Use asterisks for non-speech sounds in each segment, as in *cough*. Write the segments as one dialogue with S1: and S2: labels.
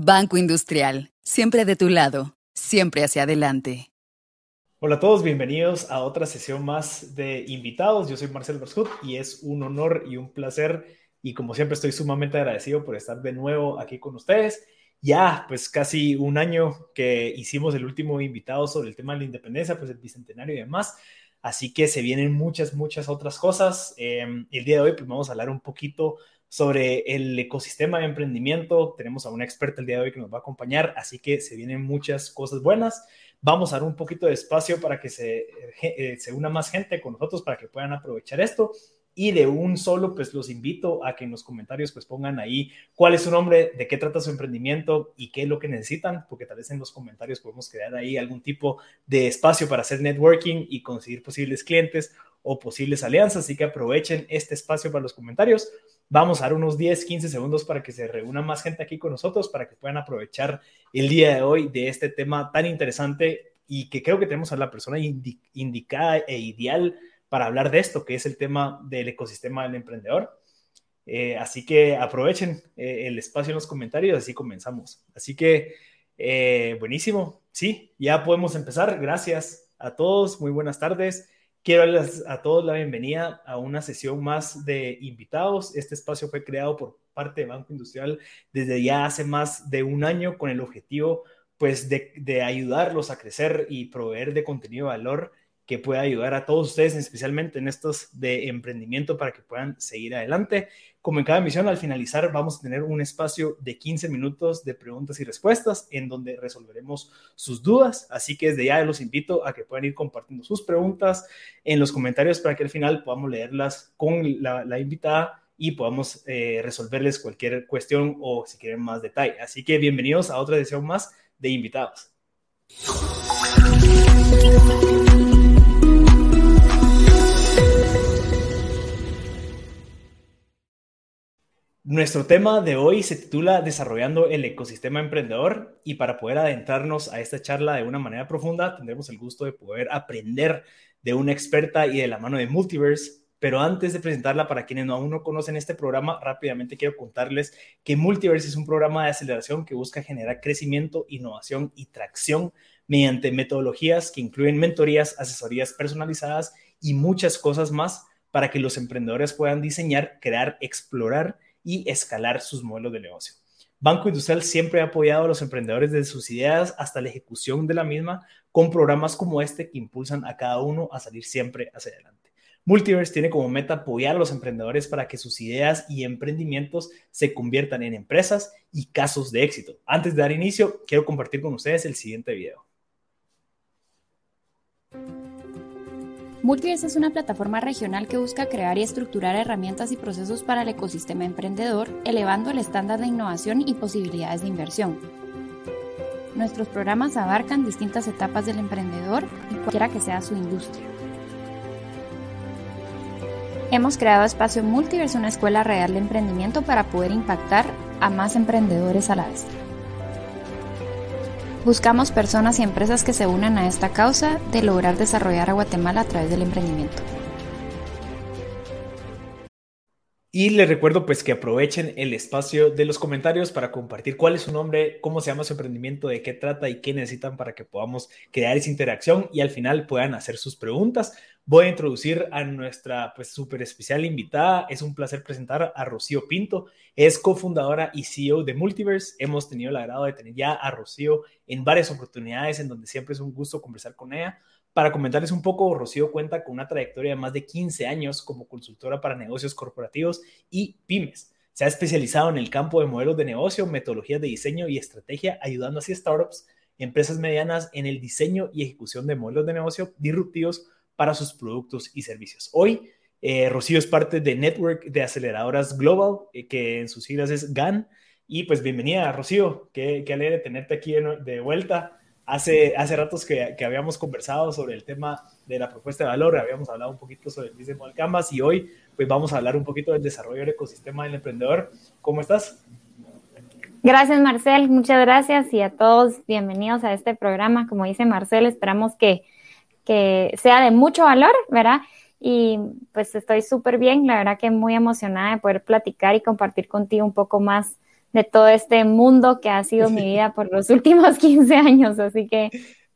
S1: Banco Industrial, siempre de tu lado, siempre hacia adelante.
S2: Hola a todos, bienvenidos a otra sesión más de invitados. Yo soy Marcel Bershut y es un honor y un placer y como siempre estoy sumamente agradecido por estar de nuevo aquí con ustedes. Ya, pues casi un año que hicimos el último invitado sobre el tema de la independencia, pues el bicentenario y demás. Así que se vienen muchas, muchas otras cosas. Em, el día de hoy pues vamos a hablar un poquito sobre el ecosistema de emprendimiento. Tenemos a una experta el día de hoy que nos va a acompañar, así que se vienen muchas cosas buenas. Vamos a dar un poquito de espacio para que se, eh, se una más gente con nosotros para que puedan aprovechar esto y de un solo, pues los invito a que en los comentarios pues pongan ahí cuál es su nombre, de qué trata su emprendimiento y qué es lo que necesitan, porque tal vez en los comentarios podemos crear ahí algún tipo de espacio para hacer networking y conseguir posibles clientes o posibles alianzas, así que aprovechen este espacio para los comentarios. Vamos a dar unos 10, 15 segundos para que se reúna más gente aquí con nosotros, para que puedan aprovechar el día de hoy de este tema tan interesante y que creo que tenemos a la persona indicada e ideal para hablar de esto, que es el tema del ecosistema del emprendedor. Eh, así que aprovechen eh, el espacio en los comentarios, así comenzamos. Así que, eh, buenísimo, sí, ya podemos empezar. Gracias a todos, muy buenas tardes. Quiero darles a todos la bienvenida a una sesión más de invitados. Este espacio fue creado por parte de Banco Industrial desde ya hace más de un año con el objetivo pues de, de ayudarlos a crecer y proveer de contenido de valor que pueda ayudar a todos ustedes, especialmente en estos de emprendimiento, para que puedan seguir adelante. Como en cada emisión, al finalizar vamos a tener un espacio de 15 minutos de preguntas y respuestas en donde resolveremos sus dudas. Así que desde ya los invito a que puedan ir compartiendo sus preguntas en los comentarios para que al final podamos leerlas con la, invitada y podamos eh, resolverles cualquier cuestión o si quieren más detalle. Así que bienvenidos a otra edición más de invitados. Nuestro tema de hoy se titula Desarrollando el ecosistema emprendedor y para poder adentrarnos a esta charla de una manera profunda tendremos el gusto de poder aprender de una experta y de la mano de Multiverse. Pero antes de presentarla para quienes aún no conocen este programa, rápidamente quiero contarles que Multiverse es un programa de aceleración que busca generar crecimiento, innovación y tracción mediante metodologías que incluyen mentorías, asesorías personalizadas y muchas cosas más para que los emprendedores puedan diseñar, crear, explorar y escalar sus modelos de negocio. Banco Industrial siempre ha apoyado a los emprendedores desde sus ideas hasta la ejecución de la misma con programas como este que impulsan a cada uno a salir siempre hacia adelante. Multiverse tiene como meta apoyar a los emprendedores para que sus ideas y emprendimientos se conviertan en empresas y casos de éxito. Antes de dar inicio, quiero compartir con ustedes el siguiente video.
S3: Multiverse es una plataforma regional que busca crear y estructurar herramientas y procesos para el ecosistema emprendedor, elevando el estándar de innovación y posibilidades de inversión. Nuestros programas abarcan distintas etapas del emprendedor y cualquiera que sea su industria. Hemos creado Espacio Multiverse, una escuela real de emprendimiento para poder impactar a más emprendedores a la vez. Buscamos personas y empresas que se unan a esta causa de lograr desarrollar a Guatemala a través del emprendimiento.
S2: Y les recuerdo pues que aprovechen el espacio de los comentarios para compartir cuál es su nombre, cómo se llama su emprendimiento, de qué trata y qué necesitan para que podamos crear esa interacción y al final puedan hacer sus preguntas. Voy a introducir a nuestra pues súper especial invitada. Es un placer presentar a Rocío Pinto. Es cofundadora y CEO de Multiverse. Hemos tenido el agrado de tener ya a Rocío en varias oportunidades en donde siempre es un gusto conversar con ella. Para comentarles un poco, Rocío cuenta con una trayectoria de más de 15 años como consultora para negocios corporativos y pymes. Se ha especializado en el campo de modelos de negocio, metodologías de diseño y estrategia, ayudando así a startups, empresas medianas en el diseño y ejecución de modelos de negocio disruptivos para sus productos y servicios. Hoy, eh, Rocío es parte de Network de Aceleradoras Global, eh, que en sus siglas es GAN. Y pues bienvenida, Rocío. Qué, qué alegre tenerte aquí de, vuelta. Hace, hace ratos que, que, habíamos conversado sobre el tema de la propuesta de valor, habíamos hablado un poquito sobre el diseño del Canvas y hoy pues vamos a hablar un poquito del desarrollo del ecosistema del emprendedor. ¿Cómo estás?
S4: Gracias, Marcel. Muchas gracias y a todos bienvenidos a este programa. Como dice Marcel, esperamos que que sea de mucho valor, ¿verdad? Y pues estoy súper bien, la verdad que muy emocionada de poder platicar y compartir contigo un poco más de todo este mundo que ha sido mi vida por los *laughs* últimos 15 años. Así que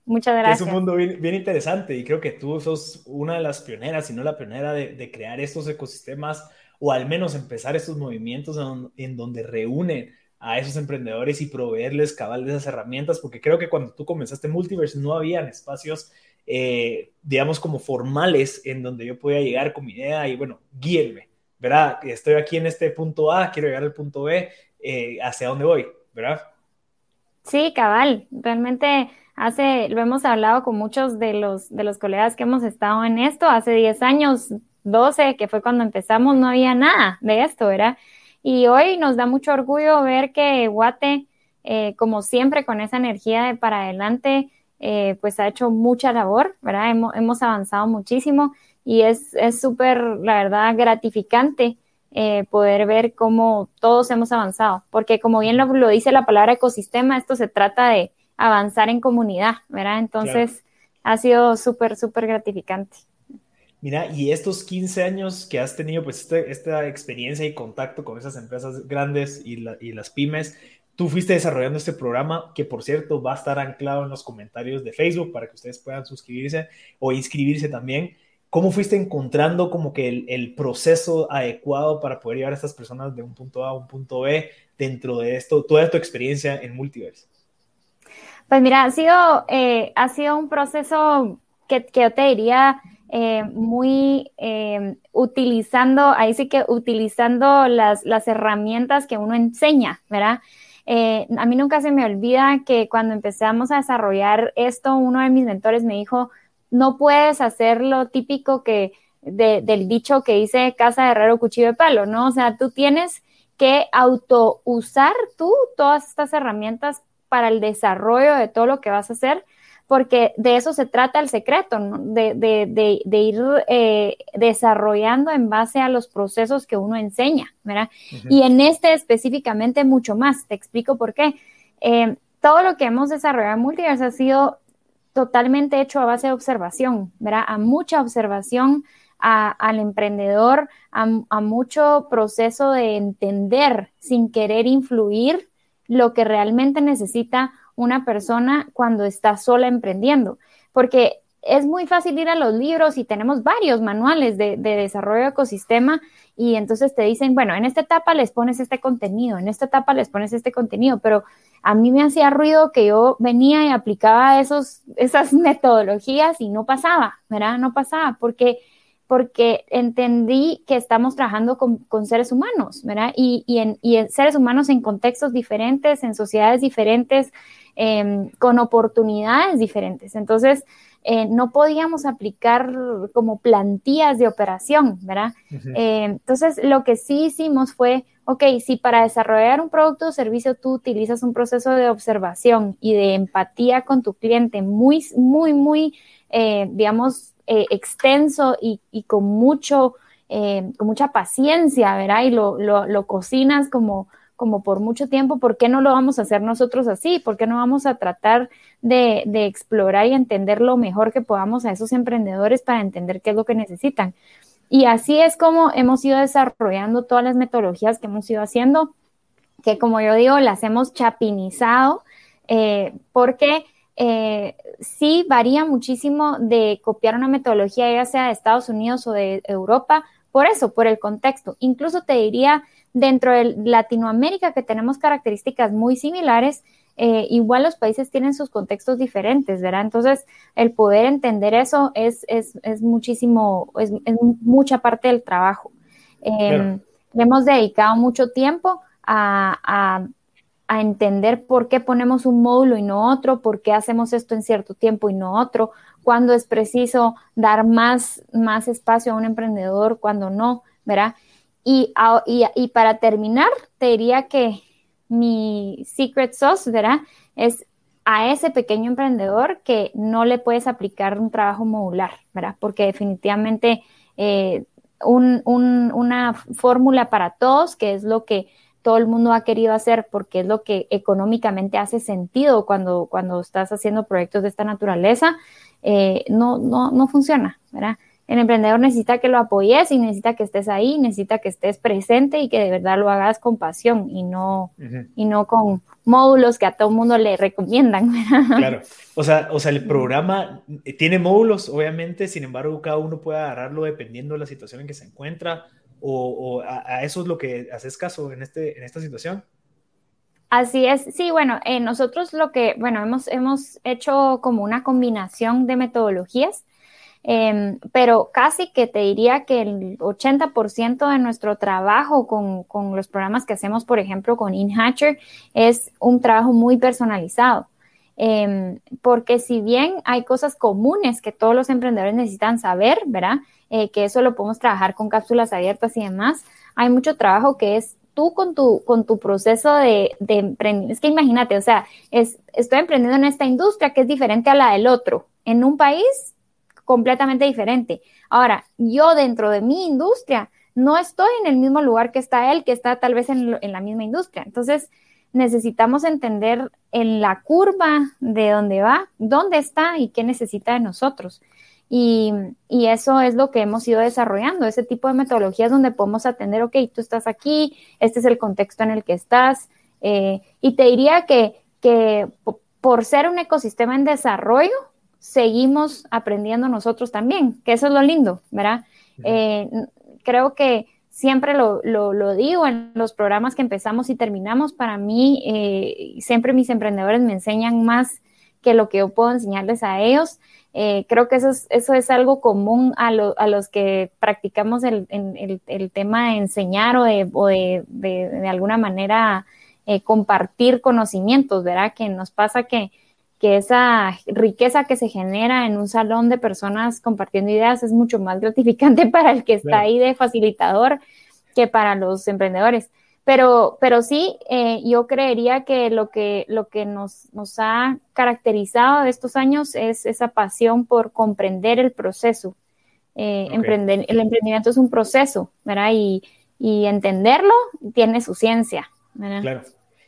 S4: muchas gracias.
S2: Es un mundo bien, interesante y creo que tú sos una de las pioneras, si no la pionera, de, crear estos ecosistemas o al menos empezar estos movimientos en, donde reúnen a esos emprendedores y proveerles cabal de esas herramientas, porque creo que cuando tú comenzaste Multiverse no habían espacios, eh, digamos, como formales en donde yo podía llegar con mi idea y, bueno, guíenme, ¿verdad? Estoy aquí en este punto A, quiero llegar al punto B, eh, ¿hacia dónde voy? ¿Verdad?
S4: Sí, cabal, realmente hace, lo hemos hablado con muchos de los, de los colegas que hemos estado en esto, hace 10 años, 12, que fue cuando empezamos, no había nada de esto, ¿verdad? Y hoy nos da mucho orgullo ver que Guate, eh, como siempre, con esa energía de para adelante, eh, pues ha hecho mucha labor, ¿verdad? Hemos, avanzado muchísimo y es súper, la verdad, gratificante eh, poder ver cómo todos hemos avanzado, porque como bien lo, dice la palabra ecosistema, esto se trata de avanzar en comunidad, ¿verdad? Entonces ha sido súper, súper gratificante.
S2: Mira, y estos 15 años que has tenido, pues este, esta experiencia y contacto con esas empresas grandes y, las pymes, tú fuiste desarrollando este programa que, por cierto, va a estar anclado en los comentarios de Facebook para que ustedes puedan suscribirse o inscribirse también. ¿Cómo fuiste encontrando como que el, proceso adecuado para poder llevar a estas personas de un punto A a un punto B dentro de esto, toda tu experiencia en Multiverse?
S4: Pues mira, ha sido, eh, ha sido un proceso que, que yo te diría eh, muy eh, utilizando, ahí sí que utilizando las, las herramientas que uno enseña, ¿verdad? Eh, a mí nunca se me olvida que cuando empezamos a desarrollar esto, uno de mis mentores me dijo, no puedes hacer lo típico que del dicho que dice casa de herrero cuchillo de palo, ¿no? O sea, tú tienes que auto usar tú todas estas herramientas para el desarrollo de todo lo que vas a hacer porque de eso se trata el secreto, de, ir eh, desarrollando en base a los procesos que uno enseña, ¿verdad? Y en este específicamente mucho más, te explico por qué. Eh, todo lo que hemos desarrollado en Multiverse ha sido totalmente hecho a base de observación, ¿verdad? A mucha observación al emprendedor, a, a mucho proceso de entender sin querer influir lo que realmente necesita una persona cuando está sola emprendiendo, porque es muy fácil ir a los libros y tenemos varios manuales de, desarrollo de ecosistema y entonces te dicen, bueno, en esta etapa les pones este contenido, en esta etapa les pones este contenido, pero a mí me hacía ruido que yo venía y aplicaba esos, esas *laughs* metodologías y no pasaba, ¿verdad? No pasaba porque porque entendí que estamos trabajando con, seres humanos, ¿verdad? Y, en, y en seres humanos en contextos diferentes, en sociedades diferentes, Em, con oportunidades diferentes. Entonces, eh, no podíamos aplicar como plantillas de operación, ¿verdad? Eh, entonces, lo que sí hicimos fue, ok, si para desarrollar un producto o servicio tú utilizas un proceso de observación y de empatía con tu cliente muy, muy, muy, eh, digamos, extenso y, con mucho, con mucha paciencia, ¿verdad? Y lo, lo cocinas como como por mucho tiempo, ¿por qué no lo vamos a hacer nosotros así? ¿Por qué no vamos a tratar de, explorar y entender lo mejor que podamos a esos emprendedores para entender qué es lo que necesitan? Y así es como hemos ido desarrollando todas las metodologías que hemos ido haciendo, que como yo digo, las hemos chapinizado, eh, porque eh, sí varía muchísimo de copiar una metodología, ya sea de Estados Unidos o de Europa, por eso, por el contexto. Incluso te diría Dentro de Latinoamérica, que tenemos características muy similares, eh, igual los países tienen sus contextos diferentes, ¿verdad? Entonces, el poder entender eso es, es, es muchísimo, es, mucha parte del trabajo. Eh, Le hemos dedicado mucho tiempo a, a, a, entender por qué ponemos un módulo y no otro, por qué hacemos esto en cierto tiempo y no otro, cuándo es preciso dar más, más espacio a un emprendedor, cuándo no, ¿verdad? Y, y, para terminar, te diría que mi secret sauce, ¿verdad? Es a ese pequeño emprendedor que no le puedes aplicar un trabajo modular, ¿verdad? Porque definitivamente eh, una fórmula para todos, que es lo que todo el mundo ha querido hacer porque es lo que económicamente hace sentido cuando, cuando estás haciendo proyectos de esta naturaleza, eh, no, no, no funciona, ¿verdad? El emprendedor necesita que lo apoyes y necesita que estés ahí, necesita que estés presente y que de verdad lo hagas con pasión y no, y no con módulos que a todo el mundo le recomiendan.
S2: Claro, o sea, o sea, el programa tiene módulos, obviamente, sin embargo, cada uno puede agarrarlo dependiendo de la situación en que se encuentra o, a, eso es lo que haces caso en, este, en esta situación.
S4: Así es, sí, bueno, eh, nosotros lo que, bueno, hemos, hemos hecho como una combinación de metodologías. Em, pero casi que te diría que el 80% de nuestro trabajo con, con, los programas que hacemos, por ejemplo, con InHatcher, es un trabajo muy personalizado. Em, porque si bien hay cosas comunes que todos los emprendedores necesitan saber, ¿verdad? Eh, que eso lo podemos trabajar con cápsulas abiertas y demás, hay mucho trabajo que es tú con tu, con tu proceso de, de emprendimiento. Es que imagínate, o sea, es, estoy emprendiendo en esta industria que es diferente a la del otro. En un país completamente diferente. Ahora, yo dentro de mi industria no estoy en el mismo lugar que está él, que está tal vez en, la misma industria. Entonces, necesitamos entender en la curva de dónde va, dónde está y qué necesita de nosotros. Y, eso es lo que hemos ido desarrollando, ese tipo de metodologías donde podemos atender, ok, tú estás aquí, este es el contexto en el que estás. Eh, y te diría que, que por ser un ecosistema en desarrollo, seguimos aprendiendo nosotros también, que eso es lo lindo, ¿verdad? Eh, creo que siempre lo, digo en los programas que empezamos y terminamos, para mí eh, siempre mis emprendedores me enseñan más que lo que yo puedo enseñarles a ellos. Eh, creo que eso es, eso es algo común a, los que practicamos el, tema de enseñar o de, de, alguna manera compartir conocimientos, ¿verdad? Que nos pasa que que esa riqueza que se genera en un salón de personas compartiendo ideas es mucho más gratificante *laughs* para el que está ahí de facilitador que para los emprendedores. Pero, pero sí, eh, yo creería que lo que, lo que nos, nos ha caracterizado de estos años es esa pasión por comprender el proceso. Eh, emprender, el emprendimiento es un proceso, ¿verdad? Y, y entenderlo tiene su ciencia, ¿verdad?
S2: Claro.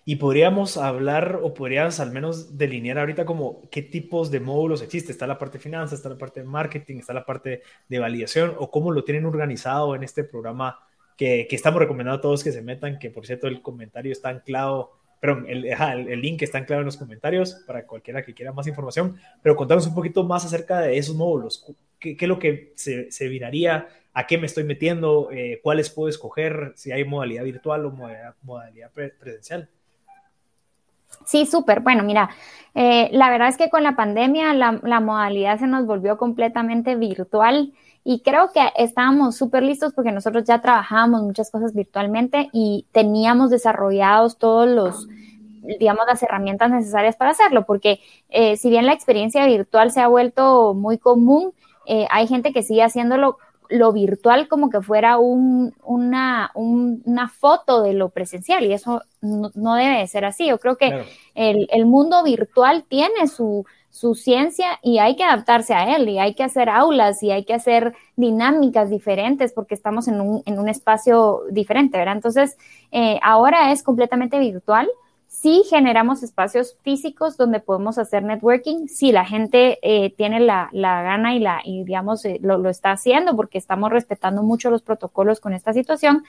S2: Y podríamos hablar o podrías al menos delinear ahorita como qué tipos de módulos existe. Está la parte de finanzas, está la parte de marketing, está la parte de validación o cómo lo tienen organizado en este programa que, que estamos recomendando a todos que se metan, que por cierto el comentario está anclado, perdón, el, el, link está anclado en los comentarios para cualquiera que quiera más información, pero contanos un poquito más acerca de esos módulos. ¿Qué, qué es lo que se, se viraría? ¿A qué me estoy metiendo? Eh, ¿Cuáles puedo escoger? Si hay modalidad virtual o modalidad, modalidad presencial.
S4: Sí, súper. Bueno, mira, eh, la verdad es que con la pandemia la, modalidad se nos volvió completamente virtual y creo que estábamos súper listos porque nosotros ya trabajábamos muchas cosas virtualmente y teníamos desarrollados todos los, digamos, las herramientas necesarias para hacerlo, porque eh, si bien la experiencia virtual se ha vuelto muy común, eh, hay gente que sigue haciéndolo lo virtual como que fuera un, una, una, foto de lo presencial y eso no, debe de ser así. Yo creo que el, mundo virtual tiene su, su ciencia y hay que adaptarse a él y hay que hacer aulas y hay que hacer dinámicas diferentes porque estamos en un, en un espacio diferente, ¿verdad? Entonces, eh, ahora es completamente virtual sí generamos espacios físicos donde podemos hacer networking, si la gente eh, tiene la, gana y, la, y digamos, eh, lo, está haciendo porque estamos respetando mucho los protocolos con esta situación.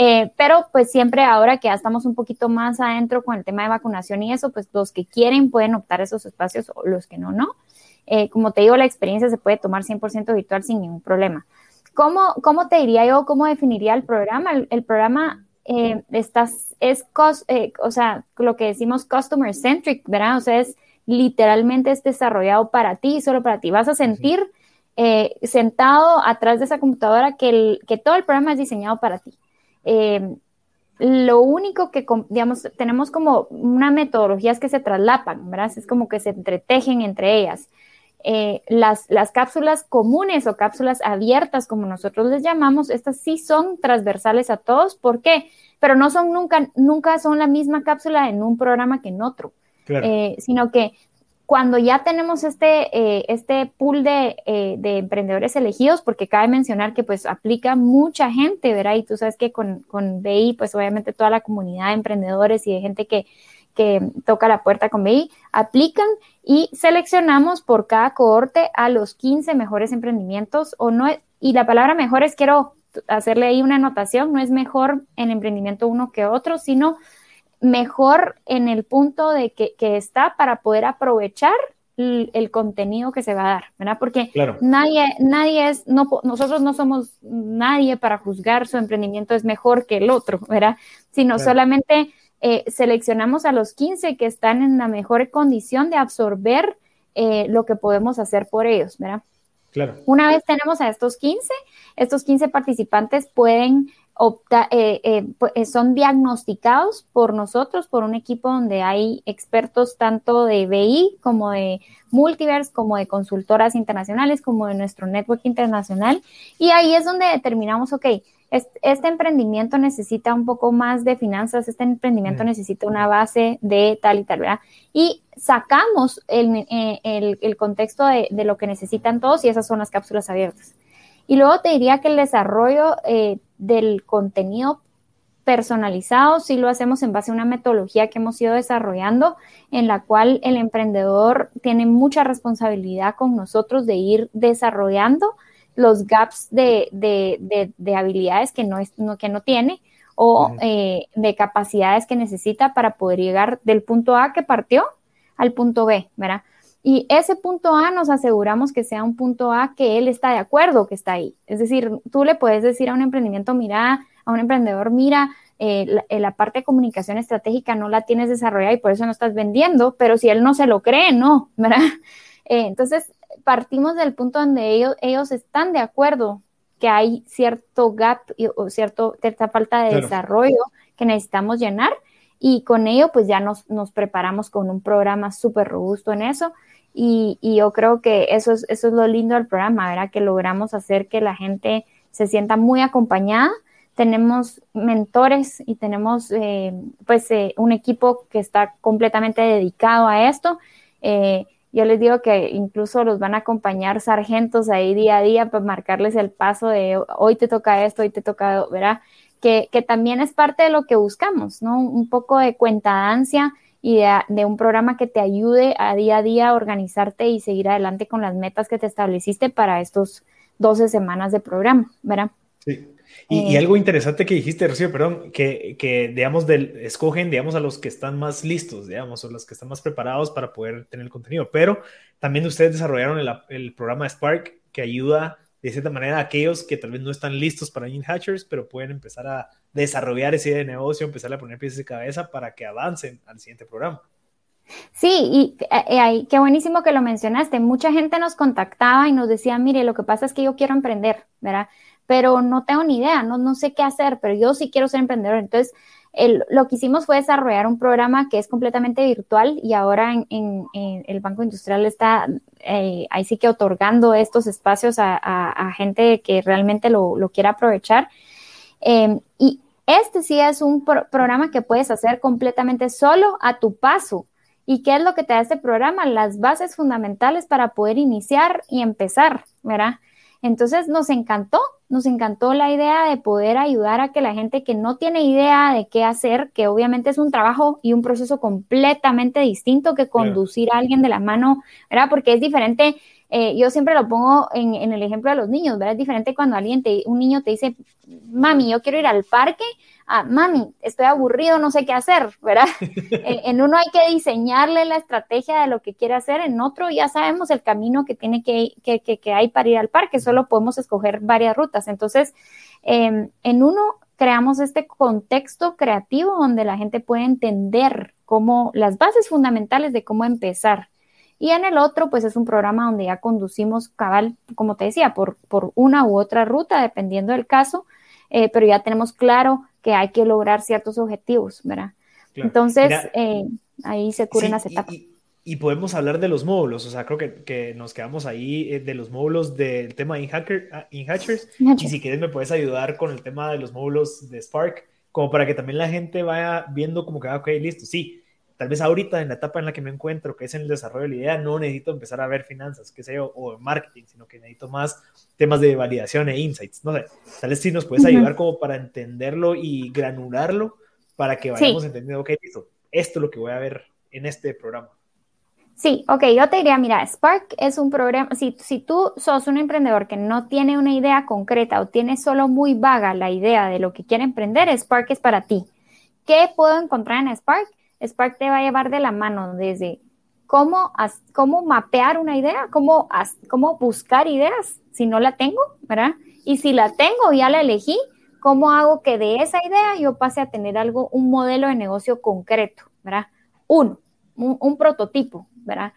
S4: Eh, pero pues siempre ahora que ya estamos un poquito más adentro con el tema de vacunación y eso, pues los que quieren pueden optar esos espacios o los que no, no. como te digo, la experiencia se puede tomar 100% virtual sin ningún problema. ¿Cómo, ¿Cómo te diría yo, cómo definiría el programa? el programa eh, estás, es, eh, o sea, lo que decimos customer centric, ¿verdad? O sea, es literalmente es desarrollado para ti, solo para ti. Vas a sentir eh, sentado atrás de esa computadora que, el, que todo el programa es diseñado para ti. Lo único que, digamos, tenemos como una metodología es que se traslapan, ¿verdad? Es como que se entretejen entre ellas. Eh, las, las, cápsulas comunes o cápsulas abiertas, como nosotros les llamamos, estas sí son transversales a todos. ¿Por qué? Pero no son nunca, nunca son la misma cápsula en un programa que en otro, eh, sino que cuando ya tenemos este, eh, este pool de, de, emprendedores elegidos, porque cabe mencionar que pues aplica mucha gente, ¿verdad? Y tú sabes que con, con BI, pues obviamente toda la comunidad de emprendedores y de gente que que toca la puerta con BI, aplican y seleccionamos por cada cohorte a los 15 mejores emprendimientos o no, y la palabra mejores quiero hacerle ahí una anotación, no es mejor en emprendimiento uno que otro, sino mejor en el punto de que, está para poder aprovechar el, contenido que se va a dar, ¿verdad? Porque nadie, nadie es, no, nosotros no somos nadie para juzgar su emprendimiento es mejor que el otro, ¿verdad? Sino solamente eh, seleccionamos a los 15 que están en la mejor condición de absorber eh, lo que podemos hacer por ellos, ¿verdad? Claro. Una vez tenemos a estos 15, estos 15 participantes pueden eh, eh, pues, eh, son diagnosticados por nosotros, por un equipo donde hay expertos tanto de BI como de multiverse, como de consultoras internacionales, como de nuestro network internacional. Y ahí es donde determinamos, ok, este, emprendimiento necesita un poco más de finanzas, este emprendimiento necesita una base de tal y tal, ¿verdad? Y sacamos el, el, contexto de, de, lo que necesitan todos y esas son las cápsulas abiertas. Y luego te diría que el desarrollo eh, del contenido personalizado sí lo hacemos en base a una metodología que hemos ido desarrollando, en la cual el emprendedor tiene mucha responsabilidad con nosotros de ir desarrollando los gaps de, habilidades que no, es, que no tiene o eh, de capacidades que necesita para poder llegar del punto A que partió al punto B, ¿verdad? Y ese punto A nos aseguramos que sea un punto A que él está de acuerdo que está ahí. Es decir, tú le puedes decir a un emprendimiento, mira, a un emprendedor, mira, eh, eh, la, parte de comunicación estratégica no la tienes desarrollada y por eso no estás vendiendo, pero si él no se lo cree, no, *laughs* ¿verdad? Eh, entonces, partimos del punto donde ellos, ellos están de acuerdo que hay cierto gap o cierto, cierta falta de desarrollo que necesitamos llenar y con ello pues ya nos, nos preparamos con un programa súper robusto en eso y, yo creo que eso es, eso es lo lindo del programa, ¿verdad? Que logramos hacer que la gente se sienta muy acompañada. Tenemos mentores y tenemos eh, pues eh, un equipo que está completamente dedicado a esto. Eh, yo les digo que incluso los van a acompañar sargentos ahí día a día para marcarles el paso de hoy te toca esto, hoy te toca, ¿verdad? Que, que también es parte de lo que buscamos, ¿no? Un poco de cuentadancia y de, un programa que te ayude a día a día a organizarte y seguir adelante con las metas que te estableciste para estos 12 semanas de programa, ¿verdad?
S2: Sí. Y, eh, algo interesante que dijiste, Rocío, perdón, que, que, digamos, del, escogen, digamos, a los que están más listos, digamos, o los que están más preparados para poder tener el contenido, pero también ustedes desarrollaron el, el programa Spark que ayuda de cierta manera aquellos que tal vez no están listos para In Hatchers, pero pueden empezar a desarrollar ese idea de negocio, empezar a poner piezas de cabeza para que avancen al siguiente programa.
S4: Sí, y eh, eh, qué buenísimo que lo mencionaste. Mucha gente nos contactaba y nos decía, mire, lo que pasa es que yo quiero emprender, ¿verdad? Pero no tengo ni idea, no, no sé qué hacer, pero yo sí quiero ser emprendedor. Entonces, lo que hicimos fue desarrollar un programa que es completamente virtual y ahora el Banco Industrial está eh, ahí sí que otorgando estos espacios a, gente que realmente lo, quiera aprovechar. Em, y este sí es un programa que puedes hacer completamente solo a tu paso. ¿Y qué es lo que te da este programa? Las bases fundamentales para poder iniciar y empezar, ¿verdad? Entonces nos encantó, nos encantó la idea de poder ayudar a que la gente que no tiene idea de qué hacer, que obviamente es un trabajo y un proceso completamente distinto que conducir a alguien de la mano, ¿verdad? Porque es diferente, eh, yo siempre lo pongo en, en, el ejemplo de los niños, ¿verdad? Es diferente cuando alguien te, un niño te dice, mami, yo quiero ir al parque, ah, mami, estoy aburrido, no sé qué hacer, ¿verdad? *laughs* en, uno hay que diseñarle la estrategia de lo que quiere hacer, en otro ya sabemos el camino que tiene que, que, que, hay para ir al parque, solo podemos escoger varias rutas. Entonces, em, en uno creamos este contexto creativo donde la gente puede entender cómo las bases fundamentales de cómo empezar. Y en el otro, pues es un programa donde ya conducimos cabal, como te decía, por, por una u otra ruta, dependiendo del caso, eh, pero ya tenemos claro que hay que lograr ciertos objetivos, ¿verdad? Entonces, eh, ahí se cubren las etapas.
S2: Y, podemos hablar de los módulos, o sea, creo que, que nos quedamos ahí eh, de los módulos del tema de InHackers, ah, y si quieres me puedes ayudar con el tema de los módulos de Spark, como para que también la gente vaya viendo como que, ah, ok, listo, sí, tal vez ahorita en la etapa en la que me encuentro, que es en el desarrollo de la idea, no necesito empezar a ver finanzas, qué sé yo, o marketing, sino que necesito más temas de validación e insights. No sé, tal vez sí nos puedes ayudar como para entenderlo y granularlo para que vayamos entendiendo, ok, listo, esto es lo que voy a ver en este programa.
S4: Sí, ok, yo te diría, mira, Spark es un programa, si, si tú sos un emprendedor que no tiene una idea concreta o tiene solo muy vaga la idea de lo que quiere emprender, Spark es para ti. ¿Qué puedo encontrar en Spark? Spark te va a llevar de la mano desde cómo, cómo mapear una idea, cómo, cómo buscar ideas si no la tengo, ¿verdad? Y si la tengo, ya la elegí, ¿cómo hago que de esa idea yo pase a tener algo, un modelo de negocio concreto, ¿verdad? Uno, un prototipo, ¿verdad?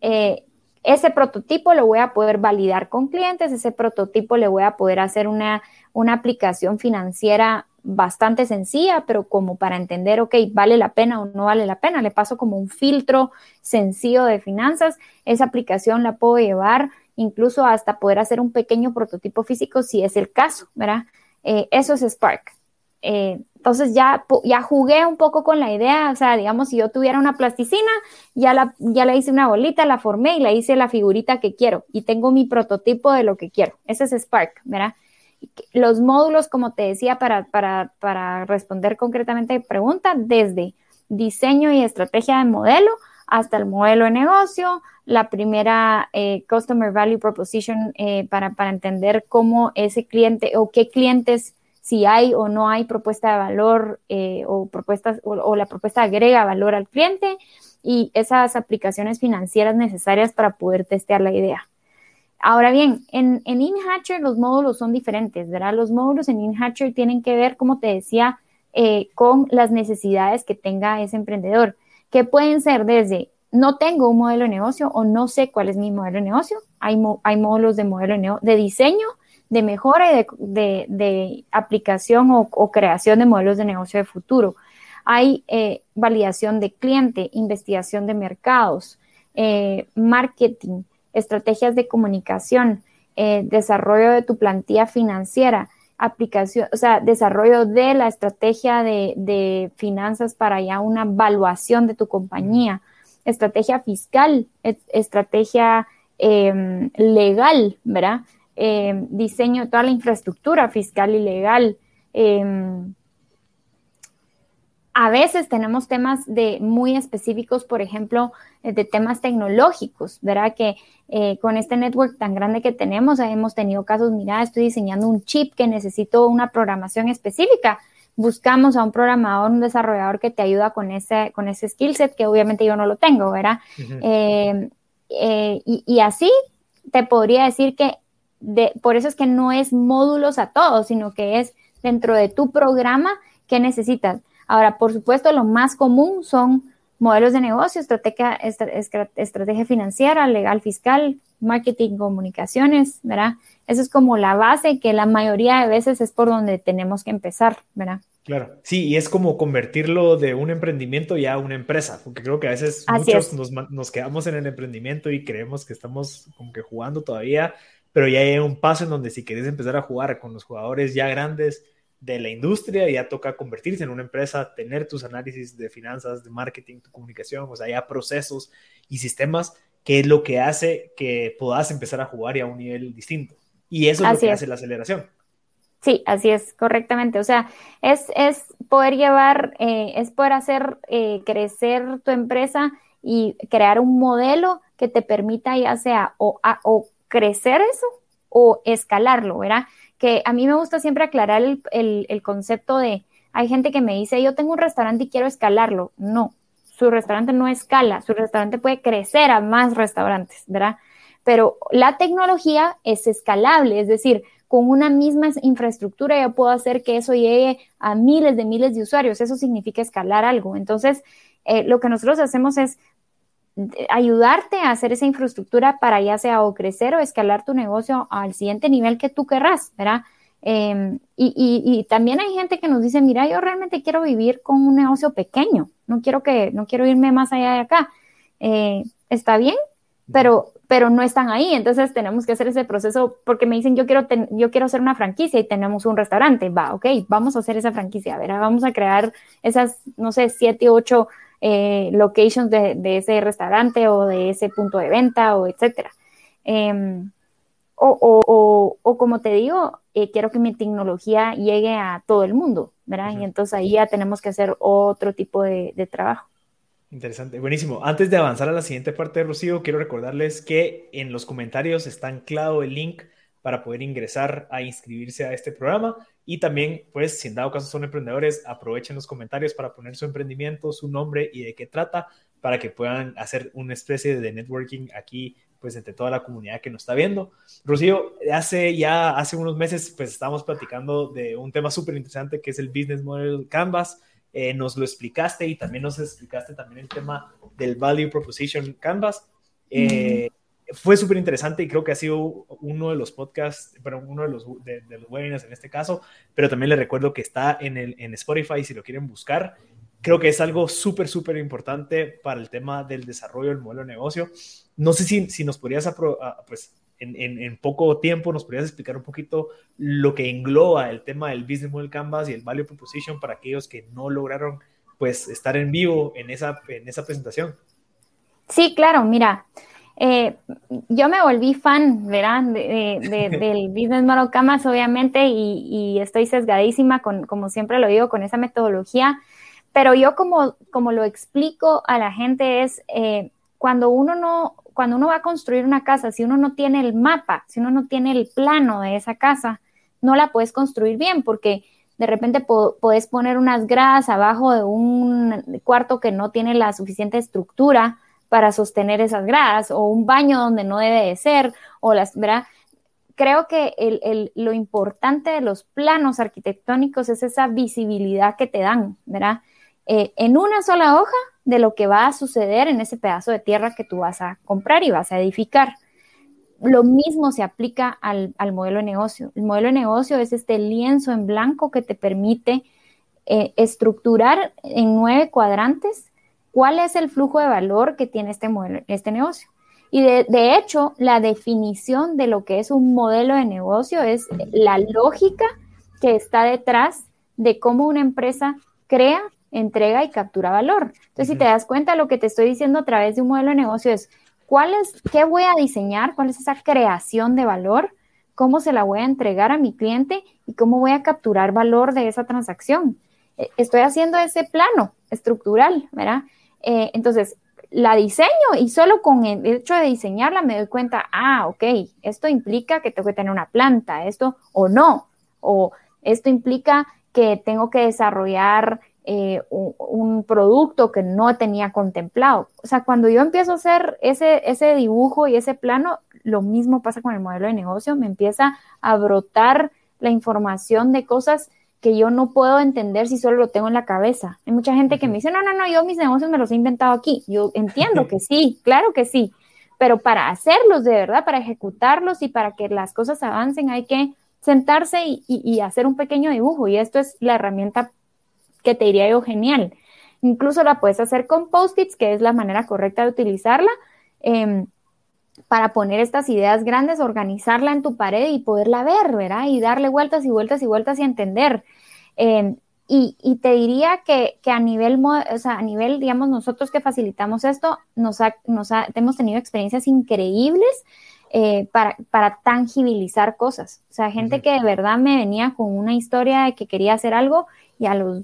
S4: Eh, ese prototipo lo voy a poder validar con clientes, ese prototipo le voy a poder hacer una, una aplicación financiera bastante sencilla, pero como para entender, ok, vale la pena o no vale la pena, le paso como un filtro sencillo de finanzas, esa aplicación la puedo llevar incluso hasta poder hacer un pequeño prototipo físico si es el caso, ¿verdad? Eh, eso es Spark. Eh, entonces ya, ya jugué un poco con la idea, o sea, digamos, si yo tuviera una plasticina, ya la, ya la hice una bolita, la formé y la hice la figurita que quiero y tengo mi prototipo de lo que quiero. Ese es Spark, ¿verdad? Los módulos, como te decía, para, para, para responder concretamente a pregunta, desde diseño y estrategia de modelo hasta el modelo de negocio, la primera eh, Customer Value Proposition eh, para, para entender cómo ese cliente o qué clientes si hay o no hay propuesta de valor eh, o, propuestas, o, la propuesta agrega valor al cliente y esas aplicaciones financieras necesarias para poder testear la idea. Ahora bien, en, en InHatcher los módulos son diferentes, ¿verdad? Los módulos en InHatcher tienen que ver, como te decía, eh, con las necesidades que tenga ese emprendedor, que pueden ser desde no tengo un modelo de negocio o no sé cuál es mi modelo de negocio. Hay, módulos de modelo de, de diseño de mejora y de, aplicación o, creación de modelos de negocio de futuro. Hay eh, validación de cliente, investigación de mercados, eh, marketing, estrategias de comunicación, eh, desarrollo de tu plantilla financiera, aplicación, o sea, desarrollo de la estrategia de, de finanzas para ya una evaluación de tu compañía, estrategia fiscal, estrategia em, legal, ¿verdad? eh, diseño, toda la infraestructura fiscal y legal. A veces tenemos temas de muy específicos, por ejemplo, eh, de temas tecnológicos, ¿verdad? Que eh, con este network tan grande que tenemos, hemos tenido casos, mira, estoy diseñando un chip que necesito una programación específica. Buscamos a un programador, un desarrollador que te ayuda con ese, con ese skill set, que obviamente yo no lo tengo, ¿verdad? Eh, y, y así te podría decir que por eso es que no es módulos a todos, sino que es dentro de tu programa que necesitas. Ahora, por supuesto, lo más común son modelos de negocio, estrategia, estrategia financiera, legal fiscal, marketing, comunicaciones, ¿verdad? Eso es como la base que la mayoría de veces es por donde tenemos que empezar, ¿verdad?
S2: Claro, sí, y es como convertirlo de un emprendimiento ya a una empresa, porque creo que a veces muchos nos, nos, quedamos en el emprendimiento y creemos que estamos como que jugando todavía pero ya hay un paso en donde si quieres empezar a jugar con los jugadores ya grandes de la industria, ya toca convertirse en una empresa, tener tus análisis de finanzas, de marketing, tu comunicación, o sea, ya procesos y sistemas, que es lo que hace que puedas empezar a jugar ya a un nivel distinto. Y eso es lo que hace la aceleración.
S4: Sí, así es, correctamente. O sea, es, es poder llevar, eh, es poder hacer eh, crecer tu empresa y crear un modelo que te permita ya sea o, o crecer eso o escalarlo, ¿verdad? Que a mí me gusta siempre aclarar el, concepto de, hay gente que me dice, yo tengo un restaurante y quiero escalarlo. No, su restaurante no escala, su restaurante puede crecer a más restaurantes, ¿verdad? Pero la tecnología es escalable, es decir, con una misma infraestructura yo puedo hacer que eso llegue a miles de miles de usuarios. Eso significa escalar algo. Entonces, eh, lo que nosotros hacemos es ayudarte a hacer esa infraestructura para ya sea o crecer o escalar tu negocio al siguiente nivel que tú querrás, ¿verdad? Em, y, también hay gente que nos dice, mira, yo realmente quiero vivir con un negocio pequeño, no quiero que, no quiero irme más allá de acá. Eh, está bien, pero, pero no están ahí, entonces tenemos que hacer ese proceso porque me dicen, yo quiero, yo quiero hacer una franquicia y tenemos un restaurante, va, ok, vamos a hacer esa franquicia, a ver, vamos a crear esas, no sé, siete, ocho eh, locations de, ese restaurante o de ese punto de venta o etcétera. Em, o, como te digo, eh, quiero que mi tecnología llegue a todo el mundo, ¿verdad? Y entonces ahí ya tenemos que hacer otro tipo de, trabajo.
S2: Interesante, buenísimo. Antes de avanzar a la siguiente parte de Rocío, quiero recordarles que en los comentarios está anclado el link para poder ingresar a inscribirse a este programa y también, pues, si en dado caso son emprendedores, aprovechen los comentarios para poner su emprendimiento, su nombre y de qué trata para que puedan hacer una especie de networking aquí pues entre toda la comunidad que nos está viendo. Rocío, hace ya hace unos meses pues estábamos platicando de un tema súper interesante que es el Business Model Canvas. Eh, nos lo explicaste y también nos explicaste también el tema del Value Proposition Canvas. Eh, fue súper interesante y creo que ha sido uno de los podcasts, pero uno de los, de, los webinars en este caso, pero también les recuerdo que está en, el, en Spotify si lo quieren buscar. Creo que es algo súper, súper importante para el tema del desarrollo del modelo de negocio. No sé si, si nos podrías, pues, en, en, en, poco tiempo, nos podrías explicar un poquito lo que engloba el tema del Business Model Canvas y el Value Proposition para aquellos que no lograron, pues, estar en vivo en esa, en esa presentación.
S4: Sí, claro, mira, eh, yo me volví fan, ¿verdad? De, *laughs* del Business Model Canvas, obviamente, y, estoy sesgadísima, con, como siempre lo digo, con esa metodología. Pero yo como, como lo explico a la gente es, eh, cuando, uno no, cuando uno va a construir una casa, si uno no tiene el mapa, si uno no tiene el plano de esa casa, no la puedes construir bien porque de repente puedes poner unas gradas abajo de un cuarto que no tiene la suficiente estructura para sostener esas gradas o un baño donde no debe de ser o las, ¿verdad? Creo que el, lo importante de los planos arquitectónicos es esa visibilidad que te dan, ¿verdad? Eh, en una sola hoja de lo que va a suceder en ese pedazo de tierra que tú vas a comprar y vas a edificar. Lo mismo se aplica al, modelo de negocio. El modelo de negocio es este lienzo en blanco que te permite eh, estructurar en nueve cuadrantes cuál es el flujo de valor que tiene este, modelo, este negocio. Y de, de, hecho, la definición de lo que es un modelo de negocio es la lógica que está detrás de cómo una empresa crea, entrega y captura valor. Entonces, si te das cuenta, lo que te estoy diciendo a través de un modelo de negocio es cuál es, qué voy a diseñar, cuál es esa creación de valor, cómo se la voy a entregar a mi cliente y cómo voy a capturar valor de esa transacción. E, estoy haciendo ese plano estructural, ¿verdad? Eh, entonces, la diseño y solo con el hecho de diseñarla me doy cuenta, ah, ok, esto implica que tengo que tener una planta, esto o no, o esto implica que tengo que desarrollar eh, un, producto que no tenía contemplado. O sea, cuando yo empiezo a hacer ese, ese dibujo y ese plano, lo mismo pasa con el modelo de negocio, me empieza a brotar la información de cosas que yo no puedo entender si solo lo tengo en la cabeza. Hay mucha gente que me dice, no, no, no, yo mis negocios me los he inventado aquí. Yo entiendo que sí, claro que sí, pero para hacerlos de verdad, para ejecutarlos y para que las cosas avancen, hay que sentarse y, hacer un pequeño dibujo. Y esto es la herramienta que te diría yo genial. Incluso la puedes hacer con post-its, que es la manera correcta de utilizarla. Em, para poner estas ideas grandes, organizarla en tu pared y poderla ver, ¿verdad? Y darle vueltas y vueltas y vueltas y entender. Em, y, te diría que, a nivel, o sea, a nivel, digamos, nosotros que facilitamos esto, nos, nos hemos tenido experiencias increíbles eh, para, para, tangibilizar cosas. O sea, gente que de verdad me venía con una historia de que quería hacer algo y a los,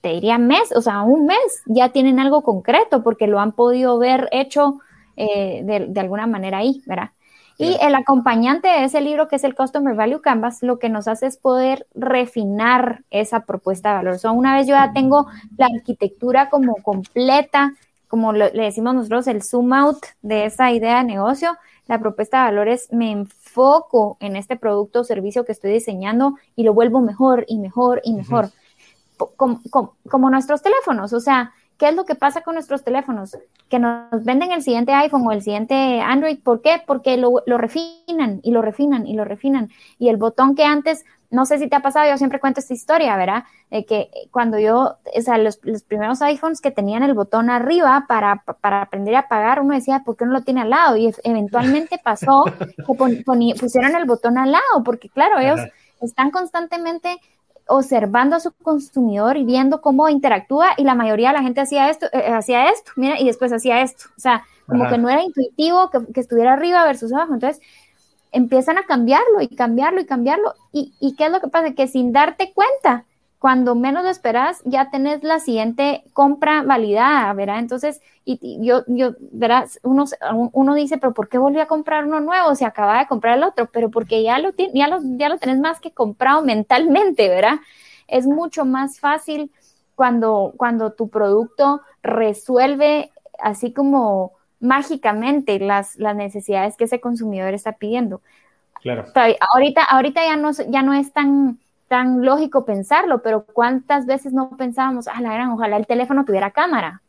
S4: te diría, mes, o sea, un mes, ya tienen algo concreto porque lo han podido ver hecho eh, de, alguna manera ahí, ¿verdad? Y el acompañante de ese libro, que es el Customer Value Canvas, lo que nos hace es poder refinar esa propuesta de valor. O sea, una vez yo ya tengo la arquitectura como completa, como le decimos nosotros, el zoom out de esa idea de negocio, la propuesta de valor es me enfoco en este producto o servicio que estoy diseñando y lo vuelvo mejor y mejor y mejor. como nuestros teléfonos, o sea, ¿Qué es lo que pasa con nuestros teléfonos? Que nos venden el siguiente iPhone o el siguiente Android. ¿Por qué? Porque lo, refinan y lo refinan y lo refinan. Y el botón que antes, no sé si te ha pasado, yo siempre cuento esta historia, ¿verdad? De que cuando yo, o sea, los, primeros iPhones que tenían el botón arriba para, para aprender a apagar, uno decía, ¿por qué no lo tiene al lado? Y eventualmente pasó *laughs* que pusieron el botón al lado, porque claro, ellos están constantemente observando a su consumidor y viendo cómo interactúa y la mayoría de la gente hacía esto, eh, hacía esto, mira, y después hacía esto. O sea, como que no era intuitivo que, estuviera arriba versus abajo. Entonces, empiezan a cambiarlo y cambiarlo y cambiarlo. ¿Y, ¿Y qué es lo que pasa? Que sin darte cuenta, cuando menos lo esperas, ya tenés la siguiente compra validada, ¿verdad? Entonces, y, yo, yo, verás, uno, uno dice, pero ¿por qué volví a comprar uno nuevo? Se acaba de comprar el otro, pero porque ya lo, ya lo, ya lo tenés más que comprado mentalmente, ¿verdad? Es mucho más fácil cuando, cuando tu producto resuelve así como mágicamente las, las necesidades que ese consumidor está pidiendo.
S2: Claro.
S4: Ahorita, ahorita ya, no, ya no es tan tan lógico pensarlo, pero ¿cuántas veces no pensábamos, ah, la gran, ojalá el teléfono tuviera cámara,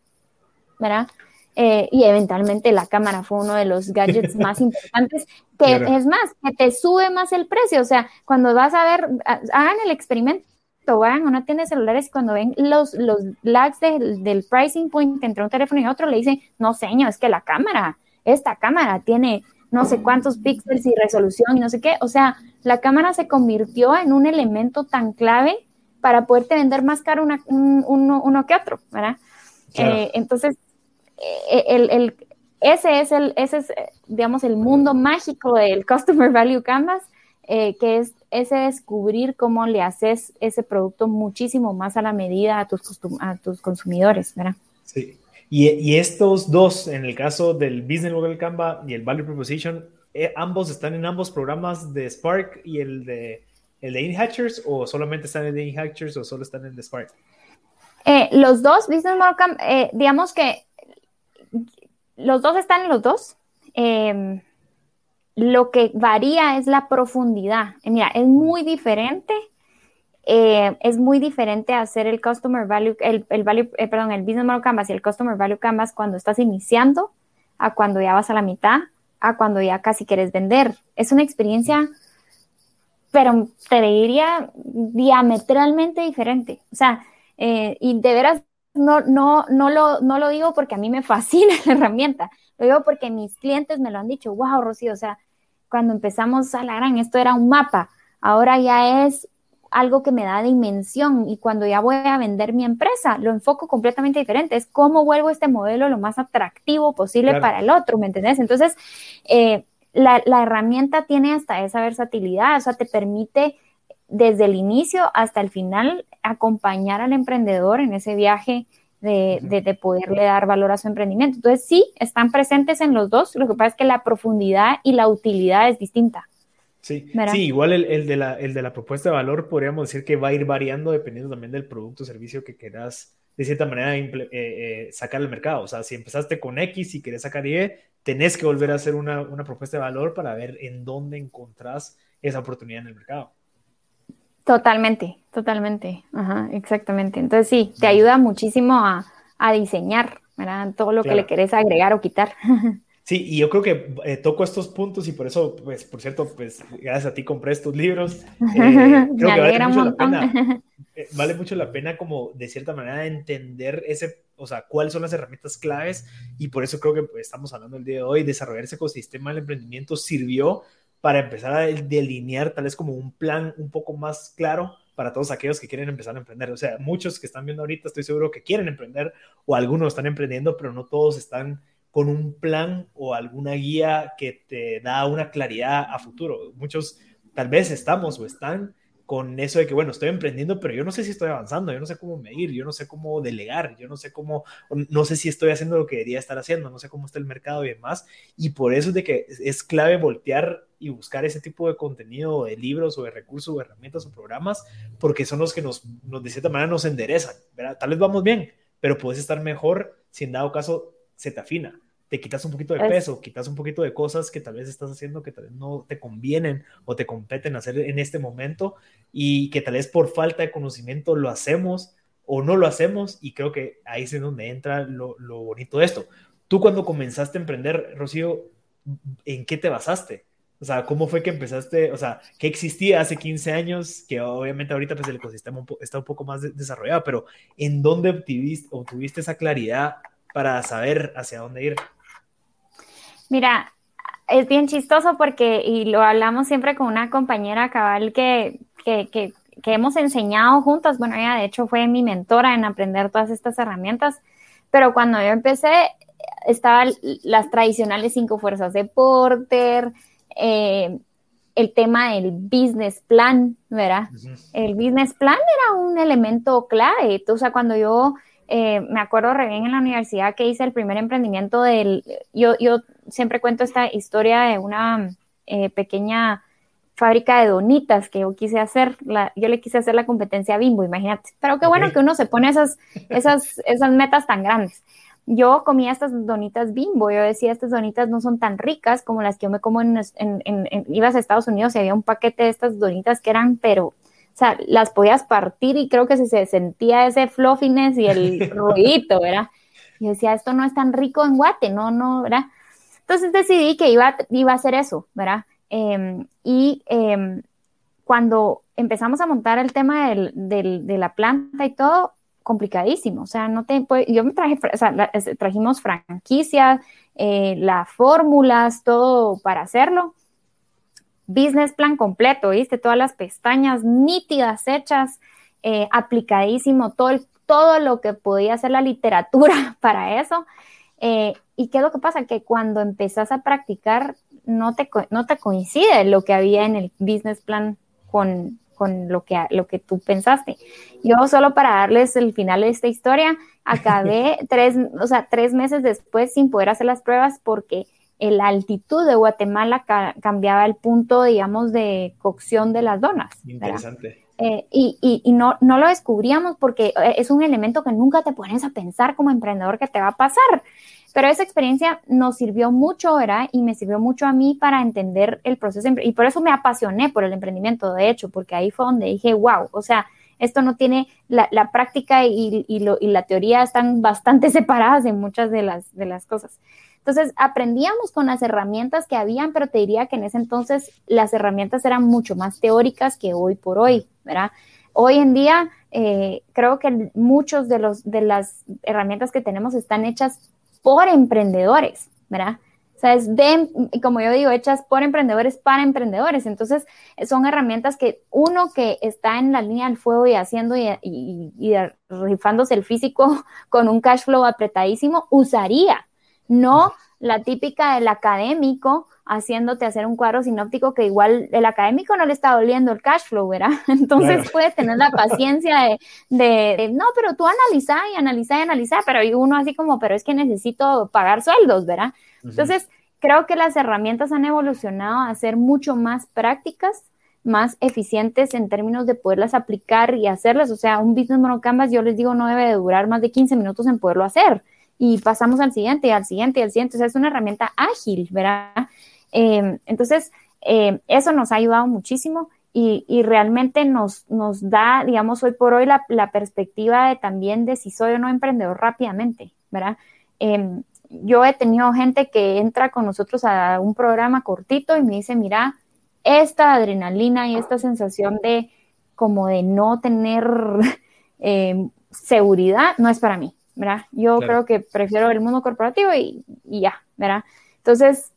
S4: ¿verdad? Eh, y eventualmente la cámara fue uno de los gadgets más *laughs* importantes, que es más, que te sube más el precio, o sea, cuando vas a ver, hagan el experimento, vayan a una tienda de celulares y cuando ven los, los lags del pricing point entre un teléfono y otro, le dicen, no señor, es que la cámara, esta cámara tiene no sé cuántos píxeles y resolución y no sé qué. O sea, la cámara se convirtió en un elemento tan clave para poderte vender más caro uno, que otro, ¿verdad? Eh, entonces, eh, el, ese es el, ese es, digamos, el mundo mágico del Customer Value Canvas, eh, que es ese descubrir cómo le haces ese producto muchísimo más a la medida a tus, a tus consumidores, ¿verdad?
S2: Sí, y, estos dos, en el caso del Business Model Canva y el Value Proposition, eh, ambos están en ambos programas de Spark y el de, el de InHatchers o solamente están en InHatchers o solo están en Spark?
S4: Eh, los dos, Business Model Canva, eh, digamos que los dos están en los dos. Em, lo que varía es la profundidad. Mira, es muy diferente eh, es muy diferente hacer el Customer Value, el, el value, eh, perdón, el Business Model Canvas y el Customer Value Canvas cuando estás iniciando, a cuando ya vas a la mitad, a cuando ya casi quieres vender. Es una experiencia, pero te diría diametralmente diferente. O sea, eh, y de veras no, no, no, lo, no lo digo porque a mí me fascina *laughs* la herramienta, lo digo porque mis clientes me lo han dicho, wow, Rocío, o sea, cuando empezamos a la gran, esto era un mapa, ahora ya es algo que me da dimensión y cuando ya voy a vender mi empresa, lo enfoco completamente diferente. Es cómo vuelvo este modelo lo más atractivo posible para el otro, ¿me entendés? Entonces, eh, la, herramienta tiene hasta esa versatilidad, o sea, te permite desde el inicio hasta el final acompañar al emprendedor en ese viaje de, de, poderle dar valor a su emprendimiento. Entonces, sí, están presentes en los dos, lo que pasa es que la profundidad y la utilidad es distinta.
S2: Sí, sí igual el, de la, el de la propuesta de valor podríamos decir que va a ir variando dependiendo también del producto o servicio que quieras de cierta manera eh, eh, sacar al mercado. O sea, si empezaste con X y querés sacar Y, tenés que volver a hacer una, una propuesta de valor para ver en dónde encontrás esa oportunidad en el mercado.
S4: Totalmente, totalmente. Ajá, exactamente. Entonces sí, te ayuda muchísimo a, a diseñar, ¿verdad? Todo lo que le querés agregar o quitar. *laughs*
S2: Sí, y yo creo que eh, toco estos puntos y por eso, pues, por cierto, pues, gracias a ti compré estos libros. *laughs* Eh, creo que vale mucho la pena. Eh, *laughs* vale mucho la pena como, de cierta manera, entender ese, o sea, cuáles son las herramientas claves y por eso creo que pues, estamos hablando el día de hoy, desarrollar ese ecosistema del emprendimiento sirvió para empezar a delinear tal vez como un plan un poco más claro para todos aquellos que quieren empezar a emprender. O sea, muchos que están viendo ahorita, estoy seguro que quieren emprender o algunos están emprendiendo, pero no todos están con un plan o alguna guía que te da una claridad a futuro. Muchos tal vez estamos o están con eso de que, bueno, estoy emprendiendo, pero yo no sé si estoy avanzando, yo no sé cómo medir, yo no sé cómo delegar, yo no sé cómo, no sé si estoy haciendo lo que debería estar haciendo, no sé cómo está el mercado y demás. Y por eso es de que es clave voltear y buscar ese tipo de contenido, de libros o de recursos o herramientas o programas, porque son los que nos, nos de cierta manera nos enderezan, ¿verdad? Tal vez vamos bien, pero puedes estar mejor si en dado caso se te afina te quitas un poquito de peso, quitas un poquito de cosas que tal vez estás haciendo que tal vez no te convienen o te competen hacer en este momento y que tal vez por falta de conocimiento lo hacemos o no lo hacemos y creo que ahí es donde entra lo, bonito de esto. Tú cuando comenzaste a emprender, Rocío, ¿en qué te basaste? O sea, ¿cómo fue que empezaste? O sea, ¿qué existía hace 15 años? Que obviamente ahorita pues el ecosistema está un poco más desarrollado, pero ¿en dónde obtuviste, obtuviste esa claridad para saber hacia dónde ir?
S4: Mira, es bien chistoso porque, y lo hablamos siempre con una compañera cabal que, que, que, hemos enseñado juntas, bueno, ella de hecho fue mi mentora en aprender todas estas herramientas, pero cuando yo empecé estaban las tradicionales cinco fuerzas de Porter, eh, el tema del business plan, ¿verdad? El business plan era un elemento clave. O sea, cuando yo eh, me acuerdo re bien en la universidad que hice el primer emprendimiento del, yo, yo siempre cuento esta historia de una eh, pequeña fábrica de donitas que yo quise hacer, la, yo le quise hacer la competencia Bimbo, imagínate. Pero qué bueno que uno se pone esas, esas, esas metas tan grandes. Yo comía estas donitas Bimbo, yo decía, estas donitas no son tan ricas como las que yo me como en, en, en, ibas a Estados Unidos y había un paquete de estas donitas que eran, pero, o sea, las podías partir y creo que se sentía ese fluffiness y el *laughs* ruidito, ¿verdad? Y decía, esto no es tan rico en guate, no, no, ¿verdad? Entonces decidí que iba, iba a hacer eso, ¿verdad? Em, y em, cuando empezamos a montar el tema del, del, de la planta y todo, complicadísimo. O sea, no te yo me traje, o sea, trajimos franquicias, eh, las fórmulas, todo para hacerlo. Business plan completo, ¿viste? Todas las pestañas nítidas, hechas, eh, aplicadísimo, todo, todo lo que podía hacer la literatura *laughs* para eso. Eh, ¿Y qué es lo que pasa? Que cuando empezás a practicar, no te, no te coincide lo que había en el business plan con, con lo, que, lo que tú pensaste. Yo solo para darles el final de esta historia, acabé *laughs* tres, o sea, tres meses después sin poder hacer las pruebas porque la altitud de Guatemala cambiaba el punto, digamos, de cocción de las donas.
S2: Interesante.
S4: Eh, y, y, y no, no, lo descubríamos porque eh, es un elemento que nunca te pones a pensar como emprendedor que te va a pasar. Pero esa experiencia nos sirvió mucho, ¿verdad? Y me sirvió mucho a mí para entender el proceso. Y por eso me apasioné por el emprendimiento, de hecho, porque ahí fue donde dije, wow, o sea, esto no tiene, la, la práctica y, y, lo, y, la teoría están bastante *laughs* separadas en muchas de las, de las cosas. Entonces, aprendíamos con las herramientas que habían, pero te diría que en ese entonces las herramientas eran mucho más teóricas que hoy por hoy, ¿verdad? Hoy en día, eh, creo que muchos de, los, de las herramientas que tenemos están hechas por emprendedores, ¿verdad? O sea, es de, como yo digo, hechas por emprendedores para emprendedores. Entonces, son herramientas que uno que está en la línea del fuego y haciendo y, y, rifándose el físico *laughs* con un cash flow apretadísimo, usaría, no la típica del académico haciéndote hacer un cuadro sinóptico que igual el académico no le está doliendo el cash flow, ¿verdad? *laughs* Entonces puede tener la paciencia de, no, pero tú analiza y analiza y analiza, pero hay uno así como, pero es que necesito pagar sueldos, ¿verdad? Entonces, creo que las herramientas han evolucionado a ser mucho más prácticas, más eficientes en términos de poderlas aplicar y hacerlas. O sea, un business monocanvas, yo les digo, no debe de durar más de 15 minutos en poderlo hacer. Y pasamos al siguiente, al siguiente, al siguiente. O sea, es una herramienta ágil, ¿verdad? Em, entonces, em, eso nos ha ayudado muchísimo y, realmente nos, nos, da, digamos, hoy por hoy la, perspectiva de también de si soy o no emprendedor rápidamente, ¿verdad? Em, yo he tenido gente que entra con nosotros a un programa cortito y me dice, mira, esta adrenalina y esta sensación de como de no tener *laughs* seguridad no es para mí, ¿verdad? Yo creo que prefiero el mundo corporativo y, y ya, ¿verdad? Entonces,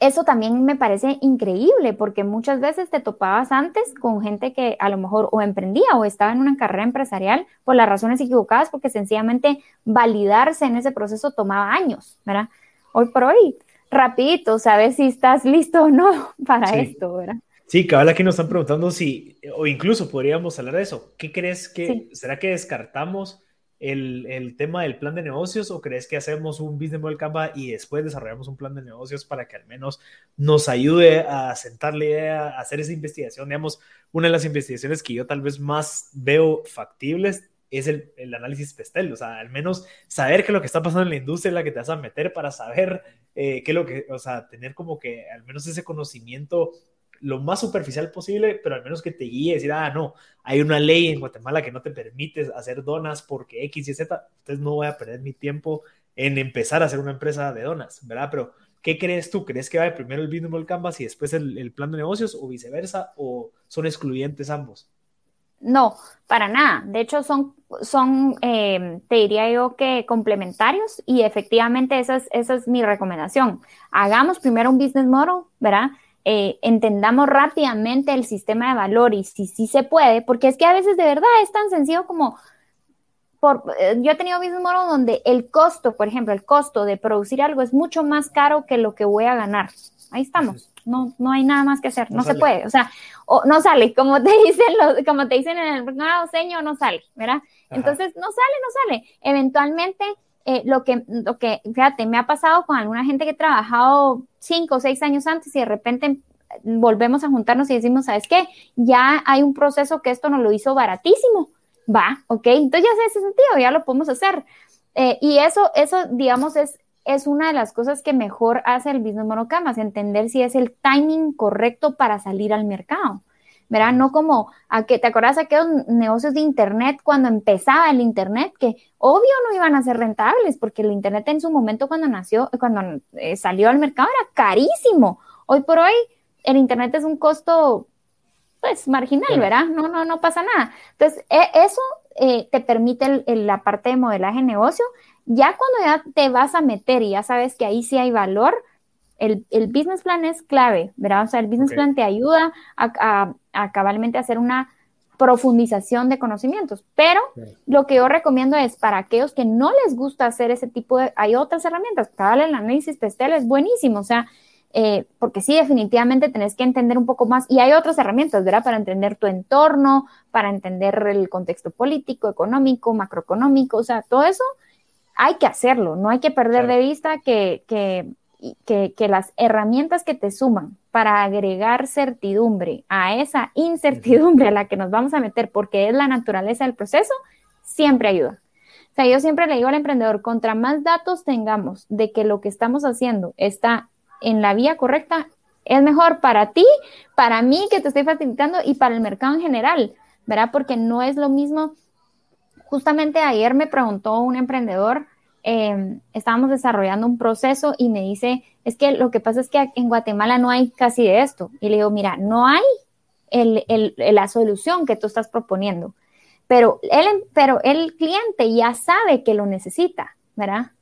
S4: eso también me parece increíble porque muchas veces te topabas antes con gente que a lo mejor o emprendía o estaba en una carrera empresarial por las razones equivocadas porque sencillamente validarse en ese proceso tomaba años, ¿verdad? Hoy por hoy, rapidito, sabes si estás listo o no *laughs* para esto, ¿verdad?
S2: Sí, cabal, aquí nos están preguntando si, o incluso podríamos hablar de eso. ¿Qué crees que, será que descartamos el, el, tema del plan de negocios o crees que hacemos un business model Canva y después desarrollamos un plan de negocios para que al menos nos ayude a sentar la idea, a hacer esa investigación? Digamos, una de las investigaciones que yo tal vez más veo factibles es el, el análisis pestel, o sea, al menos saber qué es lo que está pasando en la industria en la que te vas a meter para saber eh, qué es lo que, o sea, tener como que al menos ese conocimiento lo más superficial posible, pero al menos que te guíe, decir, ah, no, hay una ley en Guatemala que no te permite hacer donas porque X y Z, entonces no voy a perder mi tiempo en empezar a hacer una empresa de donas, ¿verdad? Pero, ¿qué crees tú? ¿Crees que va primero el Business Canvas y después el, plan de negocios o viceversa? ¿O son excluyentes ambos?
S4: No, para nada. De hecho, son, son eh, te diría yo que complementarios y efectivamente esa es, esa es mi recomendación. Hagamos primero un business model, ¿verdad? Eh, entendamos rápidamente el sistema de valor y si sí se puede, porque es que a veces de verdad es tan sencillo como por, eh, yo he tenido business model donde el costo, por ejemplo, el costo de producir algo es mucho más caro que lo que voy a ganar. Ahí estamos. No, no hay nada más que hacer. No, se puede. O sea, o no sale. Como te *laughs* dicen los, como te dicen en el no, señor, no sale, ¿verdad? Entonces, no sale, no sale. Eventualmente, eh, lo, que, lo que, fíjate, me ha pasado con alguna gente que he trabajado cinco o seis años antes y de repente volvemos a juntarnos y decimos, ¿sabes qué? Ya hay un proceso que esto nos lo hizo baratísimo va, ok, entonces ya hace ese sentido, ya lo podemos hacer. Eh, y eso, eso, digamos, es, es una de las cosas que mejor hace el business monocamas, entender si es el timing correcto para salir al mercado. ¿Verdad? No como, a que, ¿te acuerdas de aquellos negocios de Internet cuando empezaba el Internet? Que obvio no iban a ser rentables, porque el Internet en su momento cuando nació, cuando eh, salió al mercado era carísimo. Hoy por hoy el Internet es un costo pues marginal, ¿verdad? No, no, no pasa nada. Entonces, e, eso eh, te permite la parte de modelaje de negocio. Ya cuando ya te vas a meter y ya sabes que ahí sí hay valor, el, business plan es clave, ¿verdad? O sea, el business plan te ayuda a, a, cabalmente hacer una profundización de conocimientos. Pero lo que yo recomiendo es para aquellos que no les gusta hacer ese tipo de, hay otras herramientas, cada el análisis pestel es buenísimo, o sea, eh, porque sí, definitivamente tenés que entender un poco más y hay otras herramientas, ¿verdad? Para entender tu entorno, para entender el contexto político, económico, macroeconómico, o sea, todo eso hay que hacerlo, no hay que perder de vista que, que, que, que, las herramientas que te suman para agregar certidumbre a esa incertidumbre a la que nos vamos a meter porque es la naturaleza del proceso, siempre ayuda. O sea, yo siempre le digo al emprendedor, contra más datos tengamos de que lo que estamos haciendo está en la vía correcta, es mejor para ti, para mí que te estoy facilitando y para el mercado en general, ¿verdad? Porque no es lo mismo. Justamente ayer me preguntó un emprendedor, em, estábamos desarrollando un proceso y me dice, es que lo que pasa es que en Guatemala no hay casi de esto. Y le digo, mira, no hay la solución que tú estás proponiendo, pero el, pero el cliente ya sabe que lo necesita, ¿verdad?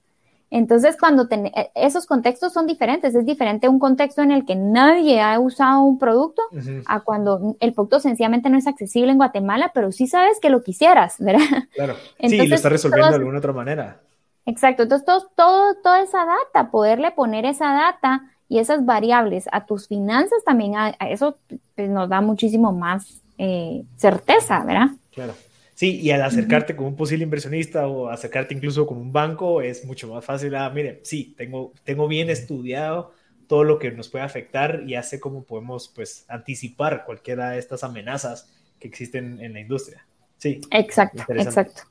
S4: Entonces, cuando e, esos contextos son diferentes, es diferente un contexto en el que nadie ha usado un producto a cuando el producto sencillamente no es accesible en Guatemala, pero sí sabes que lo quisieras, ¿verdad?
S2: Claro. *laughs* sí, lo está resolviendo de alguna otra manera.
S4: Exacto. Entonces, todo, toda esa data, poderle poner esa data y esas variables a tus finanzas también, a, eso pues, nos da muchísimo más eh, certeza, ¿verdad?
S2: Claro. Sí, y al acercarte con un posible inversionista o acercarte incluso con un banco es mucho más fácil. Ah, mire, sí, tengo, tengo bien estudiado todo lo que nos puede afectar y hace cómo podemos pues anticipar cualquiera de estas amenazas que existen en la industria. Sí.
S4: Exacto, exacto.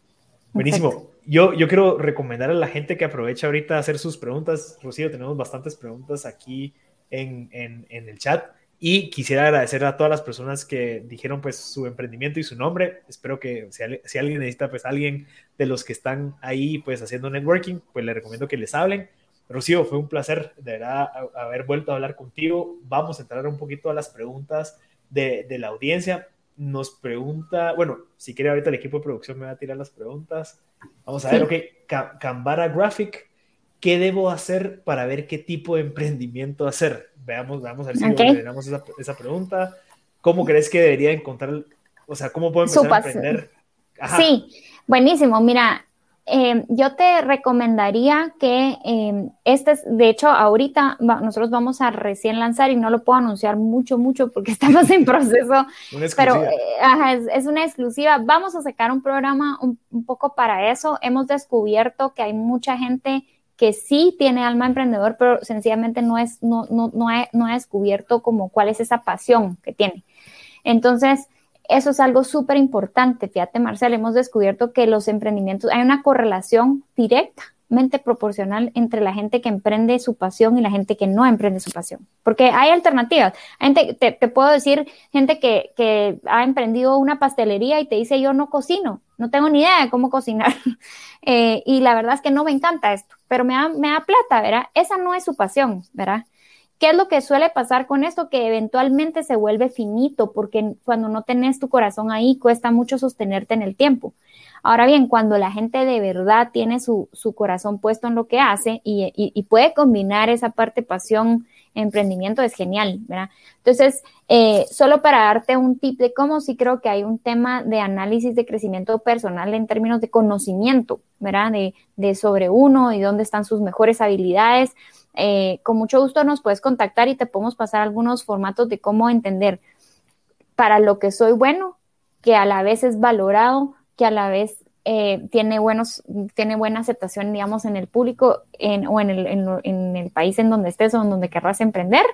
S2: Buenísimo. Yo, yo quiero recomendar a la gente que aproveche ahorita a hacer sus preguntas. Rocío, tenemos bastantes preguntas aquí en, en, en el chat. Y quisiera agradecer a todas las personas que dijeron pues su emprendimiento y su nombre. Espero que si, alguien necesita pues alguien de los que están ahí pues haciendo networking, pues le recomiendo que les hablen. Rocío, fue un placer de verdad haber vuelto a hablar contigo. Vamos a entrar un poquito a las preguntas de, de la audiencia. Nos pregunta, bueno, si quiere ahorita el equipo de producción me va a tirar las preguntas. Vamos a ver, ok, Cambara Graphic ¿qué debo hacer para ver qué tipo de emprendimiento hacer? Veamos, vamos a ver si okay. esa, esa, pregunta. ¿Cómo crees que debería encontrar, o sea, cómo puedo empezar a emprender?
S4: Sí, buenísimo. Mira, eh, yo te recomendaría que eh, este es, de hecho, ahorita nosotros vamos a recién lanzar y no lo puedo anunciar mucho, mucho porque *laughs* estamos en proceso, pero eh, es, una exclusiva. Vamos a sacar un programa un, un, poco para eso. Hemos descubierto que hay mucha gente que sí tiene alma emprendedor, pero sencillamente no, es, no, no, no, ha, no ha descubierto como cuál es esa pasión que tiene. Entonces, eso es algo súper importante. Fíjate, Marcel, hemos descubierto que los emprendimientos, hay una correlación directamente proporcional entre la gente que emprende su pasión y la gente que no emprende su pasión. Porque hay alternativas. Gente, te, puedo decir, gente que, que ha emprendido una pastelería y te dice, yo no cocino, no tengo ni idea de cómo cocinar. *laughs* Eh, y la verdad es que no me encanta esto, pero me da, me da plata, ¿verdad? Esa no es su pasión, ¿verdad? ¿Qué es lo que suele pasar con esto? Que eventualmente se vuelve finito, porque cuando no tenés tu corazón ahí, cuesta mucho sostenerte en el tiempo. Ahora bien, cuando la gente de verdad tiene su, su corazón puesto en lo que hace y, y, y puede combinar esa parte pasión emprendimiento es genial, ¿verdad? Entonces, eh, solo para darte un tip de cómo sí creo que hay un tema de análisis de crecimiento personal en términos de conocimiento, ¿verdad? De, de sobre uno y dónde están sus mejores habilidades. Eh, con mucho gusto nos puedes contactar y te podemos pasar algunos formatos de cómo entender para lo que soy bueno, que a la vez es valorado, que a la vez eh, tiene, buenos, tiene buena aceptación, digamos, en el público en, o en el, en, el, país en donde estés o en donde querrás emprender.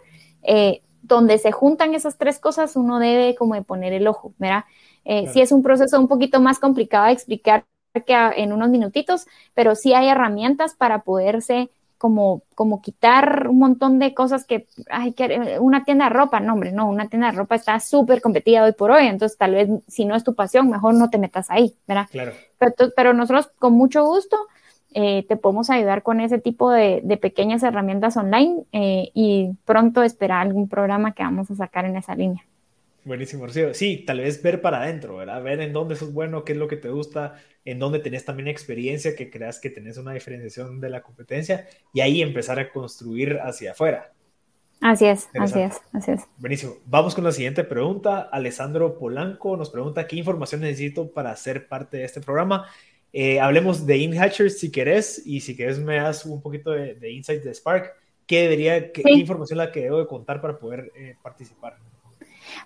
S4: Eh, donde se juntan esas tres cosas, uno debe como de poner el ojo, ¿verdad? Eh, Sí es un proceso un poquito más complicado de explicar que en unos minutitos, pero sí hay herramientas para poderse como, como quitar un montón de cosas que, ay, que una tienda de ropa, no, hombre, no, una tienda de ropa está súper competida hoy por hoy, entonces tal vez si no es tu pasión, mejor no te metas ahí, ¿verdad?
S2: Claro.
S4: Pero, pero nosotros con mucho gusto eh, te podemos ayudar con ese tipo de, de pequeñas herramientas online eh, y pronto esperar algún programa que vamos a sacar en esa línea.
S2: Buenísimo, Rocío. Sí, tal vez ver para adentro, ¿verdad? Ver en dónde sos bueno, qué es lo que te gusta, en dónde tenés también experiencia, que creas que tenés una diferenciación de la competencia y ahí empezar a construir hacia afuera.
S4: Así es, así es, así es.
S2: Buenísimo. Vamos con la siguiente pregunta. Alessandro Polanco nos pregunta qué información necesito para ser parte de este programa. Eh, hablemos de InHatchers si querés y si querés me das un poquito de, de insight de Spark. ¿Qué debería, qué, sí. qué información la que debo de contar para poder eh, participar?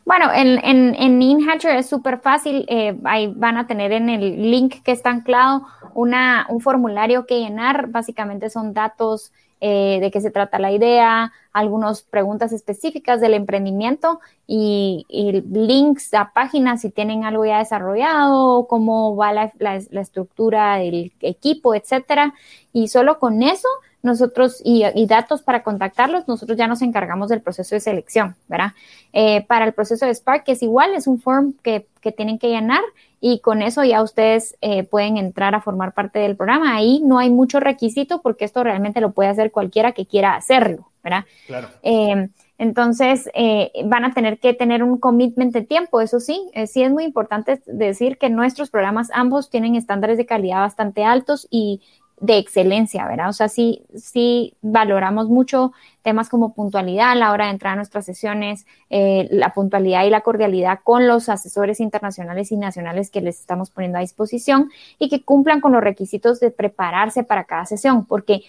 S4: Bueno, en, en, en InHatcher es súper fácil. Eh, ahí van a tener en el link que está anclado una, un formulario que llenar. Básicamente son datos eh, de qué se trata la idea, algunas preguntas específicas del emprendimiento y, links a páginas si tienen algo ya desarrollado, cómo va la, la, estructura del equipo, etcétera. Y solo con eso nosotros y, datos para contactarlos, nosotros ya nos encargamos del proceso de selección, ¿verdad? Eh, para el proceso de Spark, es igual, es un form que, que tienen que llenar y con eso ya ustedes eh, pueden entrar a formar parte del programa. Ahí no hay mucho requisito porque esto realmente lo puede hacer cualquiera que quiera hacerlo, ¿verdad?
S2: Claro.
S4: Eh, entonces, eh, van a tener que tener un commitment de tiempo, eso sí, eh, sí es muy importante decir que nuestros programas ambos tienen estándares de calidad bastante altos y de excelencia, ¿verdad? O sea, sí, sí valoramos mucho temas como puntualidad a la hora de entrar a nuestras sesiones, eh, la puntualidad y la cordialidad con los asesores internacionales y nacionales que les estamos poniendo a disposición y que cumplan con los requisitos de prepararse para cada sesión, porque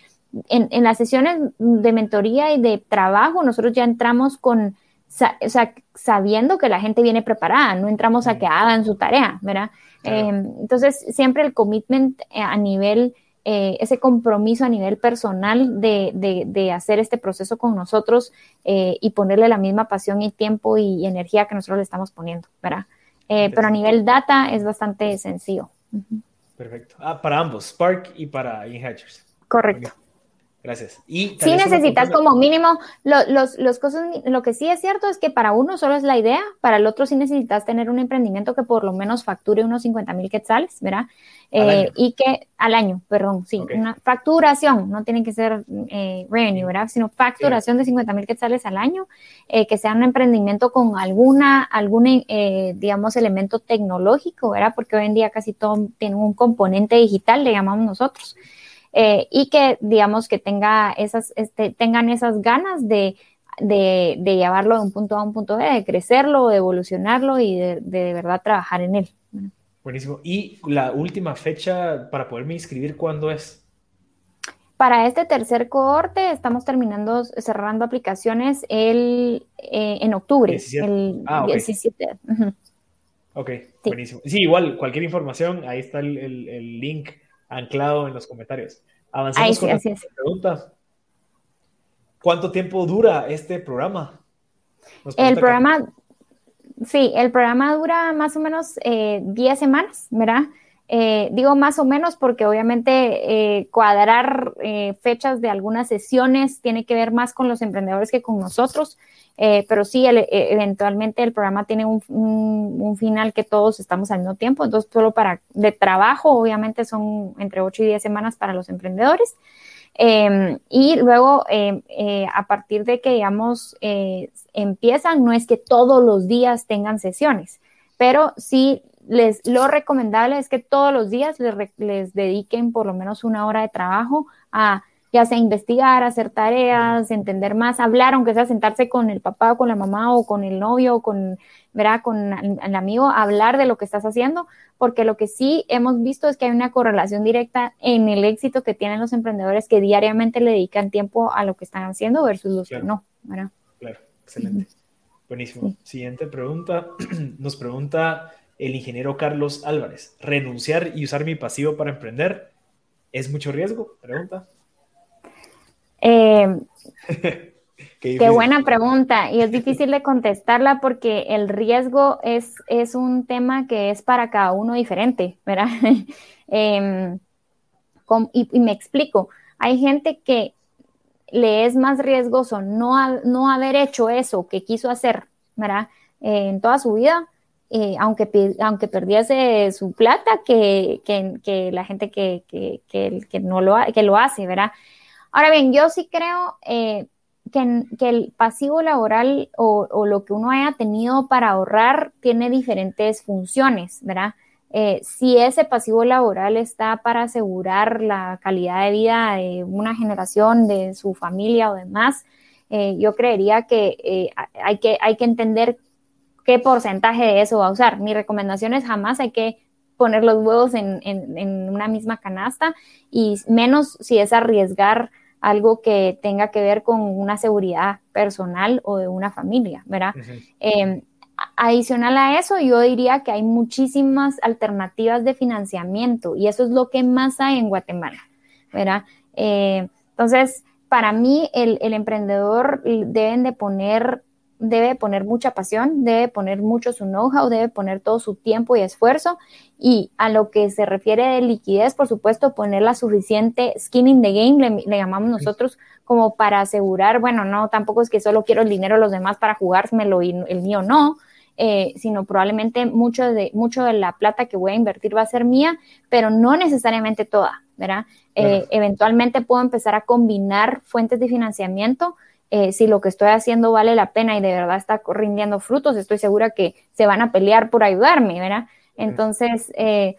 S4: en, en, las sesiones de mentoría y de trabajo, nosotros ya entramos con, o sea, sabiendo que la gente viene preparada, no entramos a que hagan su tarea, ¿verdad? Claro. Eh, entonces, siempre el commitment a nivel, eh, ese compromiso a nivel personal de, de, de hacer este proceso con nosotros eh, y ponerle la misma pasión y tiempo y, y, energía que nosotros le estamos poniendo, ¿verdad? Eh, pero a nivel data es bastante sencillo. Uh
S2: -huh. Perfecto. Ah, para ambos, Spark y para InHatchers.
S4: Correcto.
S2: Okay. Gracias. Y
S4: sí necesitas como mínimo, lo, los, los cosas, lo que sí es cierto es que para uno solo es la idea, para el otro sí necesitas tener un emprendimiento que por lo menos facture unos 50 mil quetzales, ¿verdad? Eh, y que al año, perdón, sí, okay. una facturación, no tiene que ser eh, revenue, ¿verdad? Sino facturación sí. de 50 mil quetzales al año, eh, que sea un emprendimiento con alguna, algún, eh, digamos, elemento tecnológico, ¿verdad? Porque hoy en día casi todo tiene un componente digital, le llamamos nosotros. Eh, y que digamos que tenga esas, este, tengan esas ganas de, de, de, llevarlo de un punto A a un punto B, de crecerlo, de evolucionarlo y de, de, de verdad trabajar en él.
S2: Buenísimo. ¿Y la última fecha para poderme inscribir cuándo es?
S4: Para este tercer cohorte estamos terminando, cerrando aplicaciones el, eh, en octubre, 17. el
S2: ah, okay.
S4: 17. Uh -huh.
S2: Ok, sí. buenísimo. Sí, igual, cualquier información, ahí está el, el, el link anclado en los comentarios. Avanzamos con
S4: sí,
S2: la pregunta. ¿Cuánto tiempo dura este programa?
S4: El programa, que... sí, el programa dura más o menos 10 eh, semanas, ¿verdad? Eh, digo más o menos porque obviamente eh, cuadrar eh, fechas de algunas sesiones tiene que ver más con los emprendedores que con nosotros, pero sí, el, eventualmente el programa tiene un, final que todos estamos al mismo tiempo, entonces solo para de trabajo obviamente son entre 8 y 10 semanas para los emprendedores. Eh, y luego, eh, a partir de que, digamos, empiezan, no es que todos los días tengan sesiones, pero sí les, lo recomendable es que todos los días les, les dediquen por lo menos una hora de trabajo a ya sea investigar, hacer tareas, entender más, hablar, aunque sea sentarse con el papá o con la mamá o con el novio o con, ¿verdad? con el amigo, hablar de lo que estás haciendo, porque lo que sí hemos visto es que hay una correlación directa en el éxito que tienen los emprendedores que diariamente le dedican tiempo a lo que están haciendo versus los que no. ¿verdad?
S2: Claro, excelente. Buenísimo. Siguiente pregunta. *clears throat* Nos pregunta el ingeniero Carlos Álvarez. ¿Renunciar y usar mi pasivo para emprender es mucho riesgo? Pregunta.
S4: Eh, *laughs* qué, buena pregunta y es difícil de contestarla porque el riesgo es, es un tema que es para cada uno diferente, ¿verdad? *laughs* Em, y, me explico, hay gente que le es más riesgoso no, no haber hecho eso que quiso hacer, ¿verdad? Eh, en toda su vida, eh, aunque, aunque perdiese su plata, que, que, la gente que, que, no lo, que lo hace, ¿verdad? Ahora bien, yo sí creo eh, que, el pasivo laboral o, lo que uno haya tenido para ahorrar tiene diferentes funciones, ¿verdad? Eh, si ese pasivo laboral está para asegurar la calidad de vida de una generación, de su familia o demás, eh, yo creería que, hay que hay que entender qué porcentaje de eso va a usar. Mi recomendación es jamás hay que poner los huevos en, en una misma canasta y menos si es arriesgar algo que tenga que ver con una seguridad personal o de una familia, ¿verdad? Em, adicional a eso, yo diría que hay muchísimas alternativas de financiamiento y eso es lo que más hay en Guatemala, ¿verdad? Eh, entonces, para mí, el, el emprendedor deben de poner debe poner mucha pasión, debe poner mucho su know-how, debe poner todo su tiempo y esfuerzo. Y a lo que se refiere de liquidez, por supuesto, poner la suficiente skin in the game, le, llamamos nosotros, como para asegurar, bueno, no, tampoco es que solo quiero el dinero de los demás para jugármelo y el mío no, eh, sino probablemente mucho de, mucho de la plata que voy a invertir va a ser mía, pero no necesariamente toda, ¿verdad? Eh, eventualmente puedo empezar a combinar fuentes de financiamiento eh, si lo que estoy haciendo vale la pena y de verdad está rindiendo frutos, estoy segura que se van a pelear por ayudarme, ¿verdad? Entonces, eh,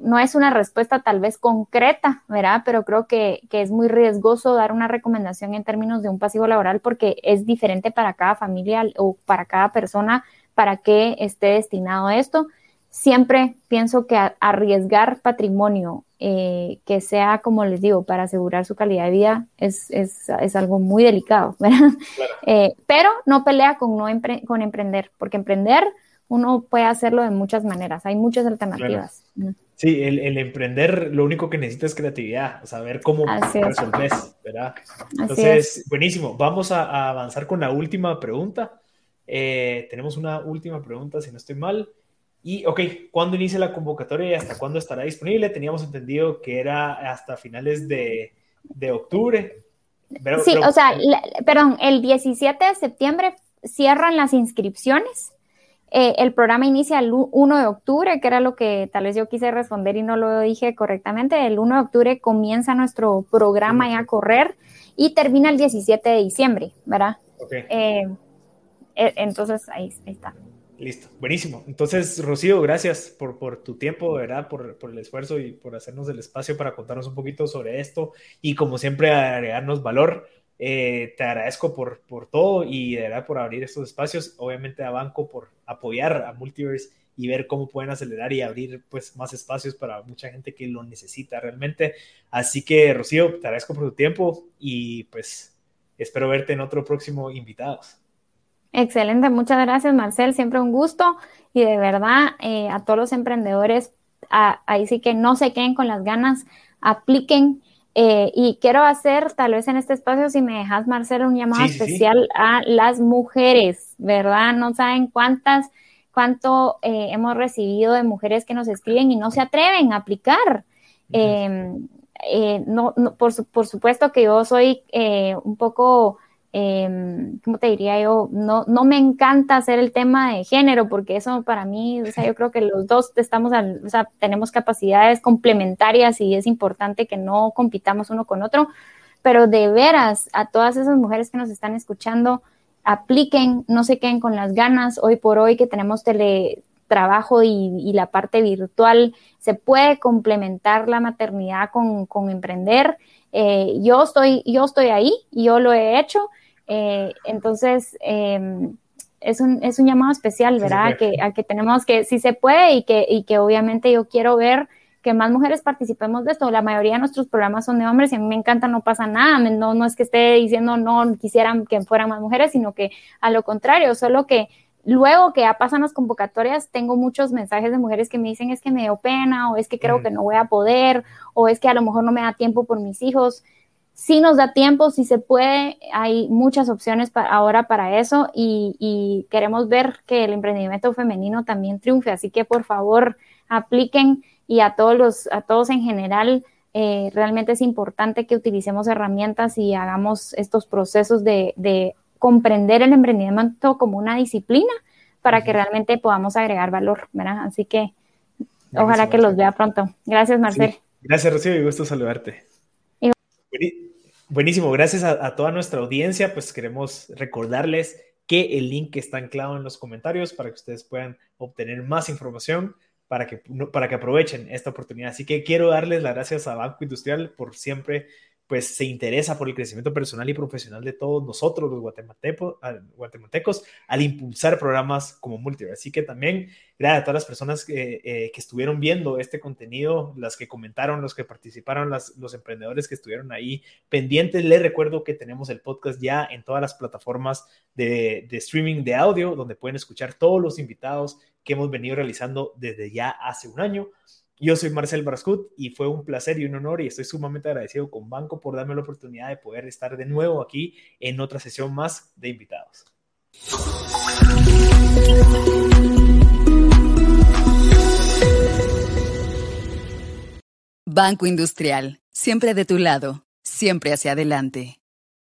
S4: no es una respuesta tal vez concreta, ¿verdad? Pero creo que, es muy riesgoso dar una recomendación en términos de un pasivo laboral porque es diferente para cada familia o para cada persona para qué esté destinado a esto. Siempre pienso que arriesgar patrimonio eh, que sea, como les digo, para asegurar su calidad de vida es, es, es algo muy delicado, *laughs* ¿verdad? Eh, pero no pelea con, no con emprender, porque emprender uno puede hacerlo de muchas maneras, hay muchas alternativas.
S2: Sí, el, el, emprender lo único que necesita es creatividad, saber cómo resolver, ¿verdad? Entonces, buenísimo. Vamos a, avanzar con la última pregunta. Eh, tenemos una última pregunta, si no estoy mal. Y, ok, ¿cuándo inicia la convocatoria y hasta cuándo estará disponible? Teníamos entendido que era hasta finales de, de octubre.
S4: sí, o sea, perdón, el 17 de septiembre cierran las inscripciones. Eh, el programa inicia el 1 de octubre, que era lo que tal vez yo quise responder y no lo dije correctamente. El 1 de octubre comienza nuestro programa ya a correr y termina el 17 de diciembre, ¿verdad? Okay. Eh, e, entonces, ahí está.
S2: Listo, buenísimo. Entonces, Rocío, gracias por, tu tiempo, ¿verdad? Por, el esfuerzo y por hacernos el espacio para contarnos un poquito sobre esto y como siempre agregarnos valor. Eh, te agradezco por, por todo y de verdad por abrir estos espacios. Obviamente a Banco por apoyar a Multiverse y ver cómo pueden acelerar y abrir pues más espacios para mucha gente que lo necesita realmente. Así que, Rocío, te agradezco por tu tiempo y pues espero verte en otro próximo invitados.
S4: Excelente, muchas gracias Marcel, siempre un gusto y de verdad eh, a todos los emprendedores, ahí sí que no se queden con las ganas, apliquen eh, y quiero hacer tal vez en este espacio, si me dejas Marcel, un llamado especial a las mujeres, ¿verdad? No saben cuántas, cuánto eh, hemos recibido de mujeres que nos escriben y no se atreven a aplicar. Em, no, por, por, supuesto que yo soy un poco eh, ¿cómo te diría yo? No, no me encanta hacer el tema de género, porque eso para mí, o sea, yo creo que los dos estamos, o sea, tenemos capacidades complementarias y es importante que no compitamos uno con otro, pero de veras, a todas esas mujeres que nos están escuchando, apliquen, no se queden con las ganas, hoy por hoy que tenemos teletrabajo y, y la parte virtual, se puede complementar la maternidad con emprender eh, yo, estoy, yo estoy ahí, yo lo he hecho, eh, entonces em, es, un, es un llamado especial, ¿verdad? que, a que tenemos que, si se puede y que, y que obviamente yo quiero ver que más mujeres participemos de esto. La mayoría de nuestros programas son de hombres y a mí me encanta, no pasa nada. No, no es que esté diciendo no quisieran que fueran más mujeres, sino que a lo contrario, solo que luego que ya pasan las convocatorias, tengo muchos mensajes de mujeres que me dicen es que me dio pena o es que creo que no voy a poder o es que a lo mejor no me da tiempo por mis hijos. Si nos da tiempo, si se puede, hay muchas opciones para, ahora para eso y, y queremos ver que el emprendimiento femenino también triunfe. Así que por favor apliquen y a todos los, a todos en general, eh, realmente es importante que utilicemos herramientas y hagamos estos procesos de, de comprender el emprendimiento como una disciplina para que realmente podamos agregar valor, ¿verdad? Así que ojalá que los vea pronto. Gracias, Marcel.
S2: Gracias, Rocío, y gusto saludarte. Buenísimo, gracias a, toda nuestra audiencia, pues queremos recordarles que el link está anclado en los comentarios para que ustedes puedan obtener más información para que, para que aprovechen esta oportunidad. Así que quiero darles las gracias a Banco Industrial por siempre pues se interesa por el crecimiento personal y profesional de todos nosotros, los guatemaltecos, al impulsar programas como Multiver. Así que también, gracias a todas las personas que, eh, que estuvieron viendo este contenido, las que comentaron, los que participaron, las, los emprendedores que estuvieron ahí pendientes. Les recuerdo que tenemos el podcast ya en todas las plataformas de, de streaming de audio, donde pueden escuchar todos los invitados que hemos venido realizando desde ya hace un año. Yo soy Marcel Brascut y fue un placer y un honor y estoy sumamente agradecido con Banco por darme la oportunidad de poder estar de nuevo aquí en otra sesión más de invitados.
S1: Banco Industrial, siempre de tu lado, siempre hacia adelante.